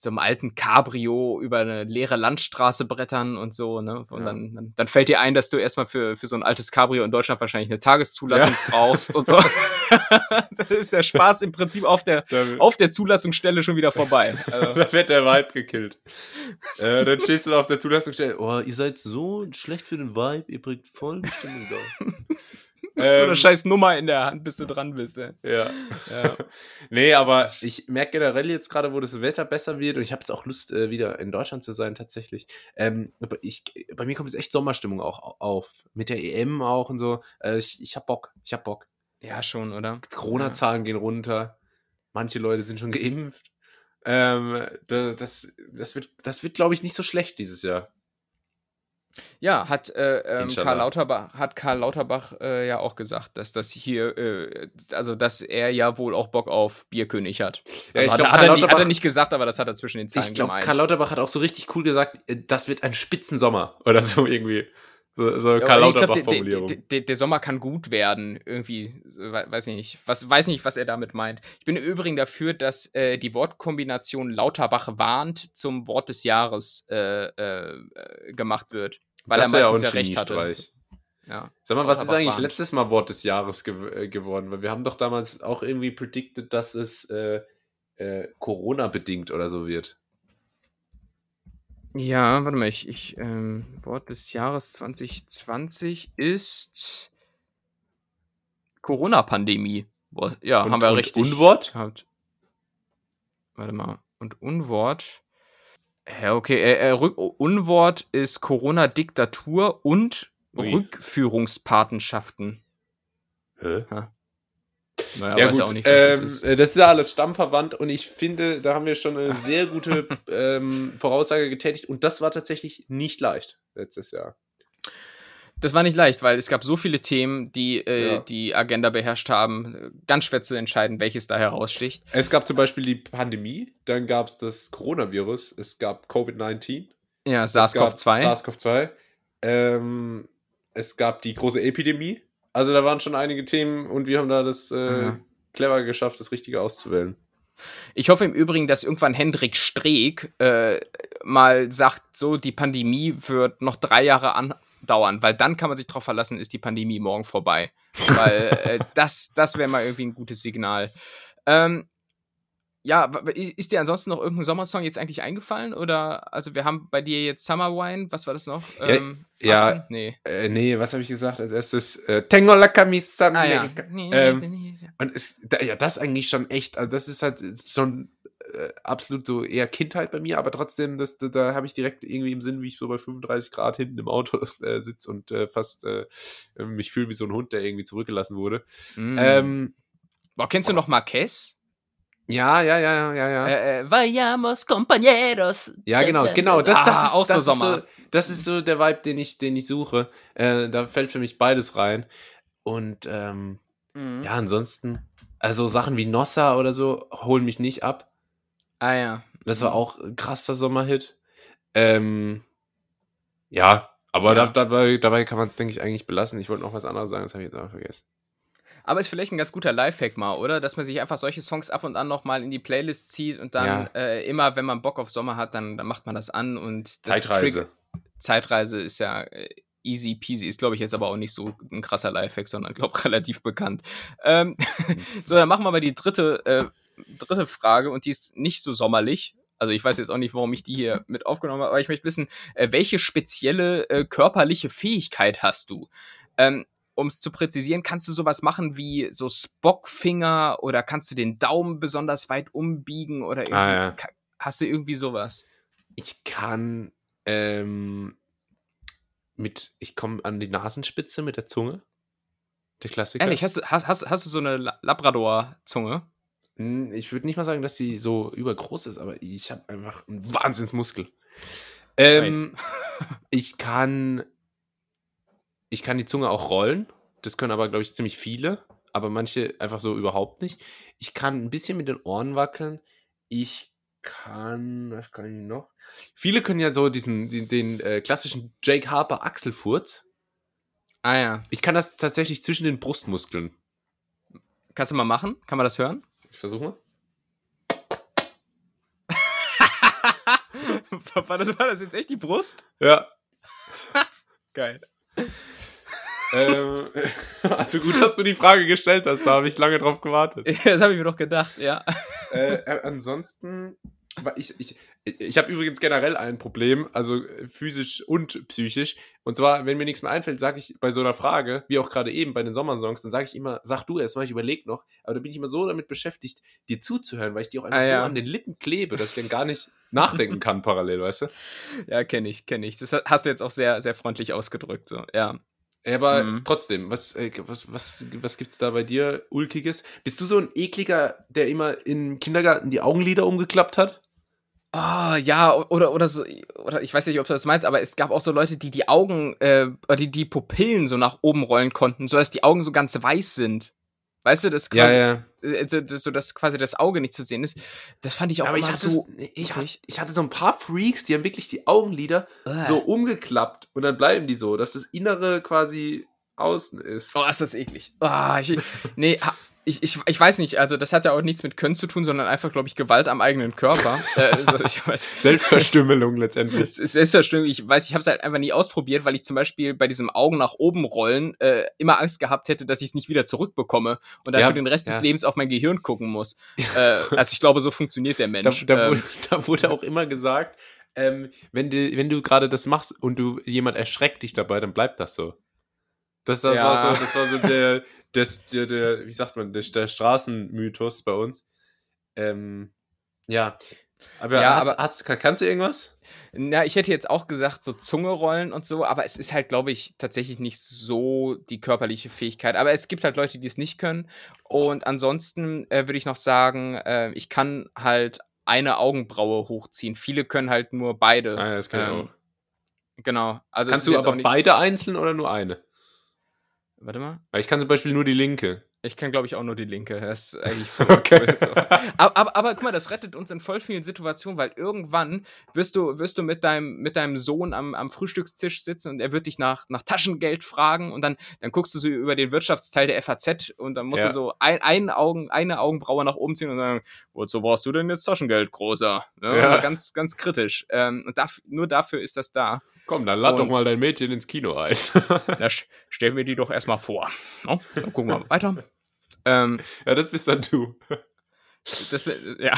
so einem alten Cabrio über eine leere Landstraße brettern und so, ne? Und ja. dann, dann, dann, fällt dir ein, dass du erstmal für, für so ein altes Cabrio in Deutschland wahrscheinlich eine Tageszulassung ja. brauchst und so. <laughs> das ist der Spaß im Prinzip auf der, auf der Zulassungsstelle schon wieder vorbei. <laughs>
Also. da wird der Vibe gekillt. äh, dann stehst du auf der Zulassungsstelle, oh, ihr seid so schlecht für den Vibe, ihr bringt voll die Stimmung da. <laughs>
Ähm, so einer scheiß Nummer in der Hand, bis du dran bist. Ey.
Ja. ja. <laughs> nee, aber ich merke generell jetzt gerade, wo das Wetter besser wird und ich habe jetzt auch Lust, äh, wieder in Deutschland zu sein, tatsächlich. Ähm, ich, bei mir kommt jetzt echt Sommerstimmung auch auf. Mit der EM auch und so. Äh, ich, ich hab Bock. Ich hab Bock.
Ja, schon, oder?
Corona-Zahlen ja. gehen runter. Manche Leute sind schon geimpft. Ähm, das, das wird, das wird glaube ich, nicht so schlecht dieses Jahr.
Ja, hat, äh, ähm, Karl Lauterbach, hat Karl Lauterbach äh, ja auch gesagt, dass das hier, äh, also dass er ja wohl auch Bock auf Bierkönig hat. Ja, also hat, glaub, hat, er nicht, hat, er nicht, gesagt, aber das hat er zwischen den Zeilen
ich glaub, gemeint. Karl Lauterbach hat auch so richtig cool gesagt, äh, das wird ein Spitzensommer oder so irgendwie. So, so Karl Lauterbach-Formulierung.
Der, der, der, Sommer kann gut werden, irgendwie, weiß ich nicht, was, weiß nicht, was er damit meint. Ich bin im Übrigen dafür, dass äh, die Wortkombination Lauterbach warnt zum Wort des Jahres äh, äh, gemacht wird. Weil das er meistens ja, ja recht hatte.
Ja. Sag mal, was ist eigentlich warnt. letztes Mal Wort des Jahres ge äh, geworden? Weil wir haben doch damals auch irgendwie predicted, dass es äh, äh, Corona-bedingt oder so wird.
Ja, warte mal, ich, ich ähm, Wort des Jahres 2020 ist Corona-Pandemie. Ja, und, haben wir und richtig.
Unwort?
Gehabt. Warte mal. Und Unwort. Ja, okay. Äh, äh, Unwort ist Corona-Diktatur und Ui. Rückführungspatenschaften.
Hä? Ha. Naja, ja, gut, nicht, ähm, das, ist. Äh, das ist ja alles stammverwandt und ich finde, da haben wir schon eine sehr gute <laughs> ähm, Voraussage getätigt und das war tatsächlich nicht leicht letztes Jahr.
Das war nicht leicht, weil es gab so viele Themen, die äh, ja. die Agenda beherrscht haben. Ganz schwer zu entscheiden, welches da heraussticht.
Es gab zum Beispiel die Pandemie, dann gab es das Coronavirus, es gab Covid-19.
Ja, SARS-CoV-2.
SARS-CoV-2. Ähm, es gab die große Epidemie, also da waren schon einige Themen und wir haben da das äh, clever geschafft, das Richtige auszuwählen.
Ich hoffe im Übrigen, dass irgendwann Hendrik Streeck äh, mal sagt, so die Pandemie wird noch drei Jahre andauern, weil dann kann man sich darauf verlassen, ist die Pandemie morgen vorbei. Weil äh, <laughs> das, das wäre mal irgendwie ein gutes Signal. Ähm, ja, ist dir ansonsten noch irgendein Sommersong jetzt eigentlich eingefallen? Oder, also wir haben bei dir jetzt Summer Wine, was war das noch? Ähm,
ja.
Nee.
Äh, nee, was habe ich gesagt als erstes? Äh, Tengo la camisa
Ah ja.
Ähm, Und ist, da, ja, das eigentlich schon echt, also das ist halt schon äh, absolut so eher Kindheit bei mir, aber trotzdem, das, da, da habe ich direkt irgendwie im Sinn, wie ich so bei 35 Grad hinten im Auto <laughs> äh, sitze und äh, fast äh, mich fühle wie so ein Hund, der irgendwie zurückgelassen wurde.
Mm.
Ähm,
Boah, kennst du noch Marquez?
ja, ja, ja, ja, ja.
Äh, äh, Vayamos, compañeros.
Ja, genau, genau. Das, das,
Ah,
ist,
auch so
das,
Sommer.
Ist so, das ist so der Vibe, den ich, den ich suche. Äh, da fällt für mich beides rein. Und ähm,
Mhm.
ja, ansonsten, also Sachen wie Nossa oder so holen mich nicht ab.
Ah ja.
Das war auch ein krasser Sommerhit. Ähm, ja, aber
Ja.
Da, dabei, dabei kann man es, denke ich, eigentlich belassen. Ich wollte noch was anderes sagen, das habe ich jetzt aber vergessen.
Aber ist vielleicht ein ganz guter Lifehack mal, oder? Dass man sich einfach solche Songs ab und an nochmal in die Playlist zieht und dann
Ja.
äh, immer, wenn man Bock auf Sommer hat, dann, dann macht man das an und das
Zeitreise.
Trick- Zeitreise ist ja äh, easy peasy, ist glaube ich jetzt aber auch nicht so ein krasser Lifehack, sondern glaube <laughs> relativ bekannt. Ähm, <laughs> so, dann machen wir mal die dritte, äh, dritte Frage und die ist nicht so sommerlich. Also ich weiß jetzt auch nicht, warum ich die hier mit aufgenommen habe, aber ich möchte wissen, äh, welche spezielle äh, körperliche Fähigkeit hast du? Ähm, um es zu präzisieren, kannst du sowas machen wie so Spockfinger oder kannst du den Daumen besonders weit umbiegen oder irgendwie,
Ah, ja.
hast du irgendwie sowas?
Ich kann ähm, mit, ich komme an die Nasenspitze mit der Zunge. Der Klassiker.
Ehrlich, hast du, hast, hast, hast du so eine La- Labrador-Zunge?
Hm, Ich würde nicht mal sagen, dass sie so übergroß ist, aber ich habe einfach einen Wahnsinnsmuskel. Ähm, ich kann, ich kann die Zunge auch rollen. Das können aber, glaube ich, ziemlich viele, aber manche einfach so überhaupt nicht. Ich kann ein bisschen mit den Ohren wackeln. Ich kann, was kann ich noch? Viele können ja so diesen, den, den äh, klassischen Jake Harper Achselfurz.
Ah ja.
Ich kann das tatsächlich zwischen den Brustmuskeln.
Kannst du mal machen? Kann man das hören?
Ich versuche mal. <laughs>
war, das, war das jetzt echt die Brust?
Ja. <laughs>
Geil.
ähm, <laughs> also gut, dass du die Frage gestellt hast, da habe ich lange drauf gewartet.
Das habe ich mir doch gedacht, ja.
äh, äh, ansonsten, aber ich, ich, ich habe übrigens generell ein Problem, also äh, physisch und psychisch. Und zwar, wenn mir nichts mehr einfällt, sage ich bei so einer Frage, wie auch gerade eben bei den Sommersongs, dann sage ich immer, sag du erst mal, ich überlege noch. Aber da bin ich immer so damit beschäftigt, dir zuzuhören, weil ich dir auch einfach
Ah, ja.
so an den Lippen klebe, dass ich dann gar nicht nachdenken kann parallel, weißt du? <laughs>
Ja, kenne ich, kenne ich. Das hast du jetzt auch sehr, sehr freundlich ausgedrückt, so, ja.
Ja, Aber
Mhm.
trotzdem, was, äh, was, was, was gibt's da bei dir Ulkiges? Bist du so ein ekliger, der immer im Kindergarten die Augenlider umgeklappt hat?
Ah, ja, oder, oder so, oder ich weiß nicht, ob du das meinst, aber es gab auch so Leute, die die Augen, äh, oder die die Pupillen so nach oben rollen konnten, sodass die Augen so ganz weiß sind. Weißt du, das quasi,
ja.
äh, so, so dass quasi das Auge nicht zu sehen ist. Das fand ich auch
aber ich
immer
hatte,
so.
ich, hatte, ich hatte so ein paar Freaks, die haben wirklich die Augenlider
Äh.
so umgeklappt und dann bleiben die so, dass das Innere quasi außen ist.
Oh, ist das eklig. Ah, ich, nee, ha- ich, ich, ich weiß nicht, also das hat ja auch nichts mit Können zu tun, sondern einfach, glaube ich, Gewalt am eigenen Körper. <laughs> äh, also, ich weiß,
Selbstverstümmelung letztendlich.
Selbstverständlich, ich weiß, ich habe es halt einfach nie ausprobiert, weil ich zum Beispiel bei diesem Augen nach oben rollen äh, immer Angst gehabt hätte, dass ich es nicht wieder zurückbekomme und dann
Ja,
für den Rest
ja.
des Lebens auf mein Gehirn gucken muss. <laughs> äh, also ich glaube, so funktioniert der
Da,
Mensch.
da, wurde,
ähm,
da wurde auch immer gesagt, ähm, wenn du, wenn du gerade das machst und du jemand erschreckt dich dabei, dann bleibt das so. Das, das,
Ja.
war, so, das war so der, das, der, der, wie sagt man, der, der Straßenmythos bei uns. Ähm, ja. Aber,
Ja,
hast,
aber-
hast, kann- kannst du irgendwas?
na, ich hätte jetzt auch gesagt, so Zunge rollen und so, aber es ist halt, glaube ich, tatsächlich nicht so die körperliche Fähigkeit. Aber es gibt halt Leute, die es nicht können. Und ansonsten äh, würde ich noch sagen, äh, ich kann halt eine Augenbraue hochziehen. Viele können halt nur beide.
Ah, ja, das kann ich
Ähm,
auch.
Genau. Also
Kannst du aber beide einzeln oder nur eine?
Warte mal.
Ich kann zum Beispiel nur die linke.
Ich kann, glaube ich, auch nur die linke. Das ist eigentlich <laughs> voll
Okay.
cool. Aber, aber, aber guck mal, das rettet uns in voll vielen Situationen, weil irgendwann wirst du, wirst du mit, deinem, mit deinem Sohn am, am Frühstückstisch sitzen und er wird dich nach, nach Taschengeld fragen und dann, dann guckst du so über den Wirtschaftsteil der FAZ und dann musst
Ja.
du so ein, ein Augen, eine Augenbraue nach oben ziehen und sagen, wozu brauchst du denn jetzt Taschengeld, Großer? Ja,
Ja.
Ganz, ganz kritisch. Ähm, und daf nur dafür ist das da.
Komm, dann lad
Und-
doch mal dein Mädchen ins Kino ein.
Da stellen wir die doch erstmal vor. No? Dann gucken wir mal <laughs> weiter. Ähm, <laughs>
ja, das bist dann du.
Das, ja. <laughs>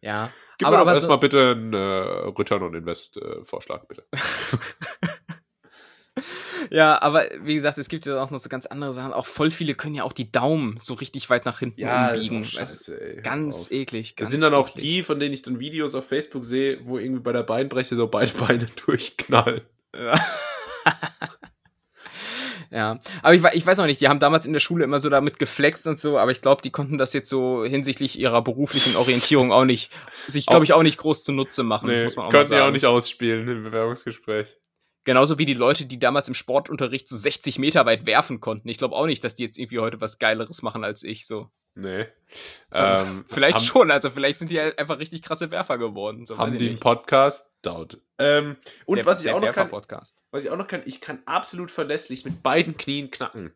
ja.
Gib
aber,
mir
aber
aber
so,
erstmal bitte einen äh, Return on Invest äh, Vorschlag, bitte. <laughs>
ja, aber wie gesagt, es gibt ja auch noch so ganz andere Sachen. Auch voll viele können ja auch die Daumen so richtig weit nach hinten umbiegen. Weißt du,
ey. Hör
ganz
auf.
eklig.
Das
Ganz
sind dann auch
eklig.
die, von denen ich dann Videos auf Facebook sehe, wo irgendwie bei der Beinbreche so beide Beine durchknallen.
Ja, aber ich, ich weiß auch nicht, die haben damals in der Schule immer so damit geflext und so, aber ich glaube, die konnten das jetzt so hinsichtlich ihrer beruflichen Orientierung auch nicht, sich, glaube ich, auch nicht groß zunutze machen,
Nee,
muss man auch
könnten ja auch nicht ausspielen im Bewerbungsgespräch.
Genauso wie die Leute, die damals im Sportunterricht so 60 Meter weit werfen konnten. Ich glaube auch nicht, dass die jetzt irgendwie heute was Geileres machen als ich, so.
Nee.
Also,
Ähm, <laughs>
vielleicht schon, also vielleicht sind die halt einfach richtig krasse Werfer geworden. So,
Haben die einen. Podcast? Doubt. Ähm, und
Der-
was ich auch noch kann, was ich auch noch kann, ich kann absolut verlässlich mit beiden Knien knacken.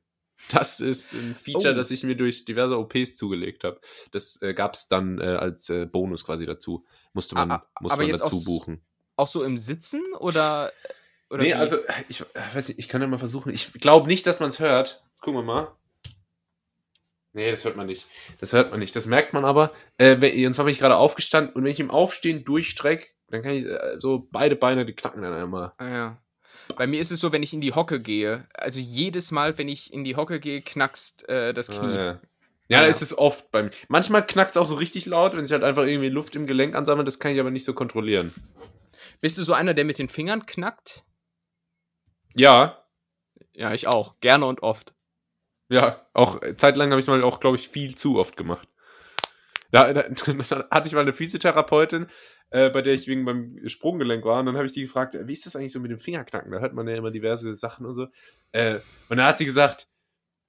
Das ist ein Feature,
Oh.
das ich mir durch diverse OPs zugelegt habe. Das äh, gab es dann äh, als äh, Bonus quasi dazu. Musste man,
Ah,
musste man dazu
aus-
buchen.
Auch so im Sitzen oder? Oder
nee,
wie?
also ich weiß nicht, ich kann ja mal versuchen. Ich glaube nicht, dass man es hört. Jetzt gucken wir mal. Nee, das hört man nicht. Das hört man nicht. Das merkt man aber. Äh, wenn, und zwar bin ich gerade aufgestanden und wenn ich im Aufstehen durchstrecke, dann kann ich äh, so beide Beine, die knacken dann einmal.
Ah, ja. Bei mir ist es so, wenn ich in die Hocke gehe, also jedes Mal, wenn ich in die Hocke gehe, knackst äh, das Knie.
Ah, ja, ja da
ja.
ist es oft bei mir. Manchmal knackt es auch so richtig laut, wenn sich halt einfach irgendwie Luft im Gelenk ansammelt. Das kann ich aber nicht so kontrollieren.
Bist du so einer, der mit den Fingern knackt?
Ja,
Ja, ich auch. Gerne und oft.
Ja, auch äh, zeitlang habe ich mal auch, glaube ich, viel zu oft gemacht. Da, da, <laughs> dann hatte ich mal eine Physiotherapeutin, äh, bei der ich wegen meinem Sprunggelenk war. Und dann habe ich die gefragt, äh, wie ist das eigentlich so mit dem Fingerknacken? Da hört man ja immer diverse Sachen und so. Äh, und dann hat sie gesagt,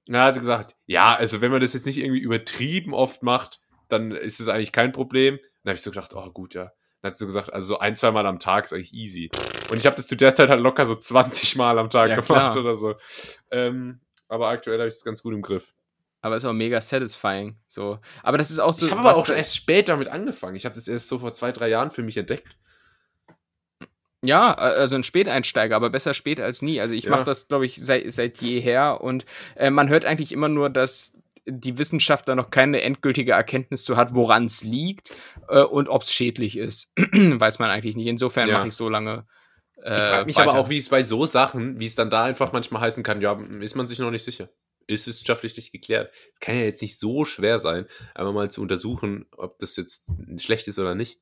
dann hat sie gesagt, ja, also wenn man das jetzt nicht irgendwie übertrieben oft macht, dann ist es eigentlich kein Problem. Dann habe ich so gedacht, oh gut, ja. Dann sie so gesagt, also so ein, zwei Mal am Tag ist eigentlich easy. Und ich habe das zu der Zeit halt locker so 20 Mal am Tag
Ja,
gemacht
klar.
oder so. Ähm, aber aktuell habe ich es ganz gut im Griff.
Aber ist auch mega satisfying. So. Aber das ist auch so.
ich habe aber auch erst spät damit angefangen. Ich habe das erst so vor zwei, drei Jahren für mich entdeckt.
Ja, also ein Späteinsteiger, aber besser spät als nie. Also ich
Ja.
mache das, glaube ich, seit, seit jeher und äh, man hört eigentlich immer nur, dass die Wissenschaft da noch keine endgültige Erkenntnis zu hat, woran es liegt äh, und ob es schädlich ist. <clears throat> Weiß man eigentlich nicht. Insofern
Ja.
mache ich so lange. Äh,
Ich frage mich
weiter.
aber auch, wie es bei so Sachen, wie es dann da einfach manchmal heißen kann, ja, ist man sich noch nicht sicher. Ist wissenschaftlich nicht geklärt. Es kann ja jetzt nicht so schwer sein, einfach mal zu untersuchen, ob das jetzt schlecht ist oder nicht.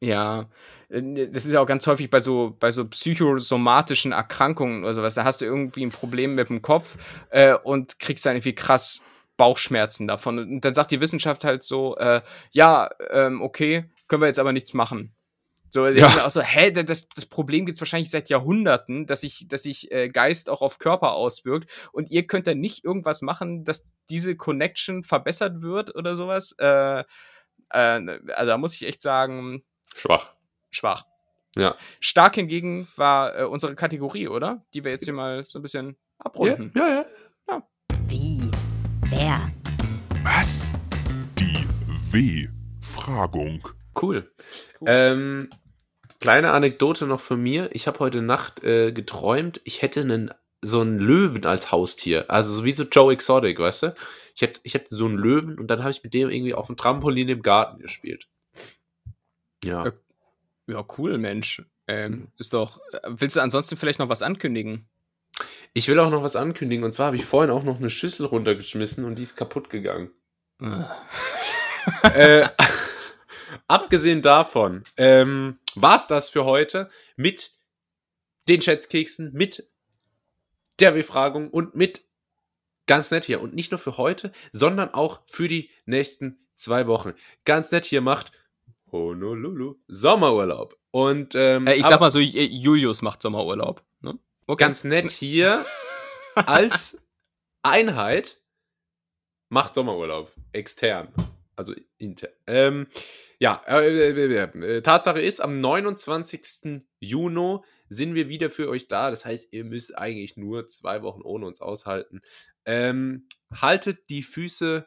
Ja, das ist ja auch ganz häufig bei so, bei so psychosomatischen Erkrankungen oder sowas. Da hast du irgendwie ein Problem mit dem Kopf äh, und kriegst dann irgendwie krass Bauchschmerzen davon. Und dann sagt die Wissenschaft halt so, äh, ja, ähm, okay, können wir jetzt aber nichts machen. So,
Ja.
ja. auch so, hä, das, das Problem gibt es wahrscheinlich seit Jahrhunderten, dass sich, dass sich äh, Geist auch auf Körper auswirkt und ihr könnt dann nicht irgendwas machen, dass diese Connection verbessert wird oder sowas. Äh, äh, also da muss ich echt sagen,
Schwach.
schwach.
Ja.
Stark hingegen war äh, unsere Kategorie, oder? Die wir jetzt hier mal so ein bisschen abrunden.
ja, ja.
Wie? Wer?
Was? Die W-Fragung.
Cool. Ähm, kleine Anekdote noch von mir. Ich habe heute Nacht äh, geträumt, ich hätte einen, so einen Löwen als Haustier. Also so wie so Joe Exotic, weißt du? Ich hätte, ich hätte so einen Löwen und dann habe ich mit dem irgendwie auf dem Trampolin im Garten gespielt. Ja.
Ja, cool, Mensch. Ähm, ist doch. äh, Willst du ansonsten vielleicht noch was ankündigen?
Ich will auch noch was ankündigen. Und zwar habe ich vorhin auch noch eine Schüssel runtergeschmissen und die ist kaputt gegangen. äh, <laughs> abgesehen davon ähm, war es das für heute mit den Schätzkeksen, mit der Befragung und mit ganz nett hier. Und nicht nur für heute, sondern auch für die nächsten zwei Wochen. Ganz nett hier macht Honolulu Sommerurlaub. Und ähm,
Äh, ich sag mal so, Julius macht Sommerurlaub. Ne? Okay.
ganz nett hier als Einheit macht Sommerurlaub. Extern. Also intern. Ähm, ja, äh, äh, äh, äh, Tatsache ist, am 29. Juni sind wir wieder für euch da. Das heißt, ihr müsst eigentlich nur zwei Wochen ohne uns aushalten. Ähm, haltet die Füße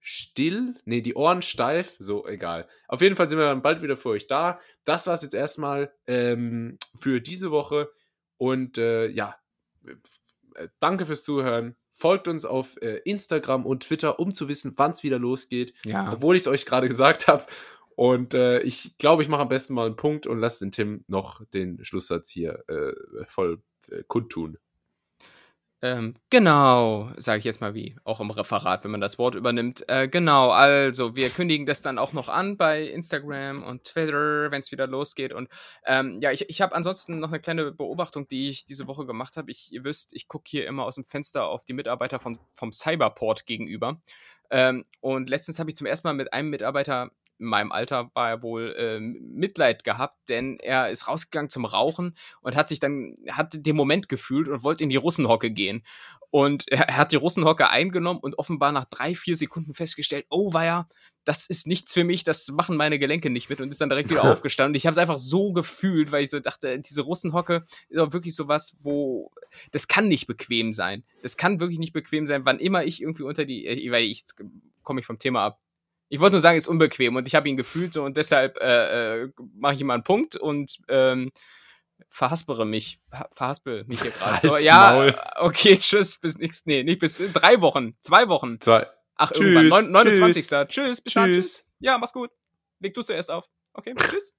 still, nee, die Ohren steif, so egal. Auf jeden Fall sind wir dann bald wieder für euch da. Das war's jetzt erstmal ähm, für diese Woche. Und äh, ja, äh, danke fürs Zuhören. folgt uns auf äh, Instagram und Twitter, um zu wissen, wann es wieder losgeht.
Ja.
Obwohl ich es euch gerade <laughs> gesagt habe. Und äh, ich glaube, ich mache am besten mal einen Punkt und lasse den Tim noch den Schlusssatz hier äh, voll äh, kundtun.
Ähm, genau, sage ich jetzt mal wie, auch im Referat, wenn man das Wort übernimmt. Äh, genau, also wir kündigen das dann auch noch an bei Instagram und Twitter, wenn es wieder losgeht. Und ähm, ja, ich, ich habe ansonsten noch eine kleine Beobachtung, die ich diese Woche gemacht habe. Ihr wisst, ich gucke hier immer aus dem Fenster auf die Mitarbeiter von, vom Cyberport gegenüber. Ähm, und letztens habe ich zum ersten Mal mit einem Mitarbeiter in meinem Alter war er wohl äh, Mitleid gehabt, denn er ist rausgegangen zum Rauchen und hat sich dann, hat den Moment gefühlt und wollte in die Russenhocke gehen. Und er, er hat die Russenhocke eingenommen und offenbar nach drei, vier Sekunden festgestellt, oh weia, das ist nichts für mich, das machen meine Gelenke nicht mit und ist dann direkt wieder <laughs> aufgestanden. Ich habe es einfach so gefühlt, weil ich so dachte, diese Russenhocke ist auch wirklich so was, wo das kann nicht bequem sein. Das kann wirklich nicht bequem sein, wann immer ich irgendwie unter die, äh, weil ich komme ich vom Thema ab, ich wollte nur sagen, ist unbequem und ich habe ihn gefühlt so und deshalb äh, äh, mache ich ihm mal einen Punkt und ähm, verhaspere mich. Verhaspel mich hier gerade. <laughs> So, ja, Maul. okay, tschüss, bis nächstes, nee, nicht bis drei Wochen, zwei Wochen.
Zwei.
Ach, tschüss, irgendwann, 29. Tschüss, tschüss bis tschüss. dann, tschüss. Ja, mach's gut. Leg du zuerst auf. Okay, tschüss.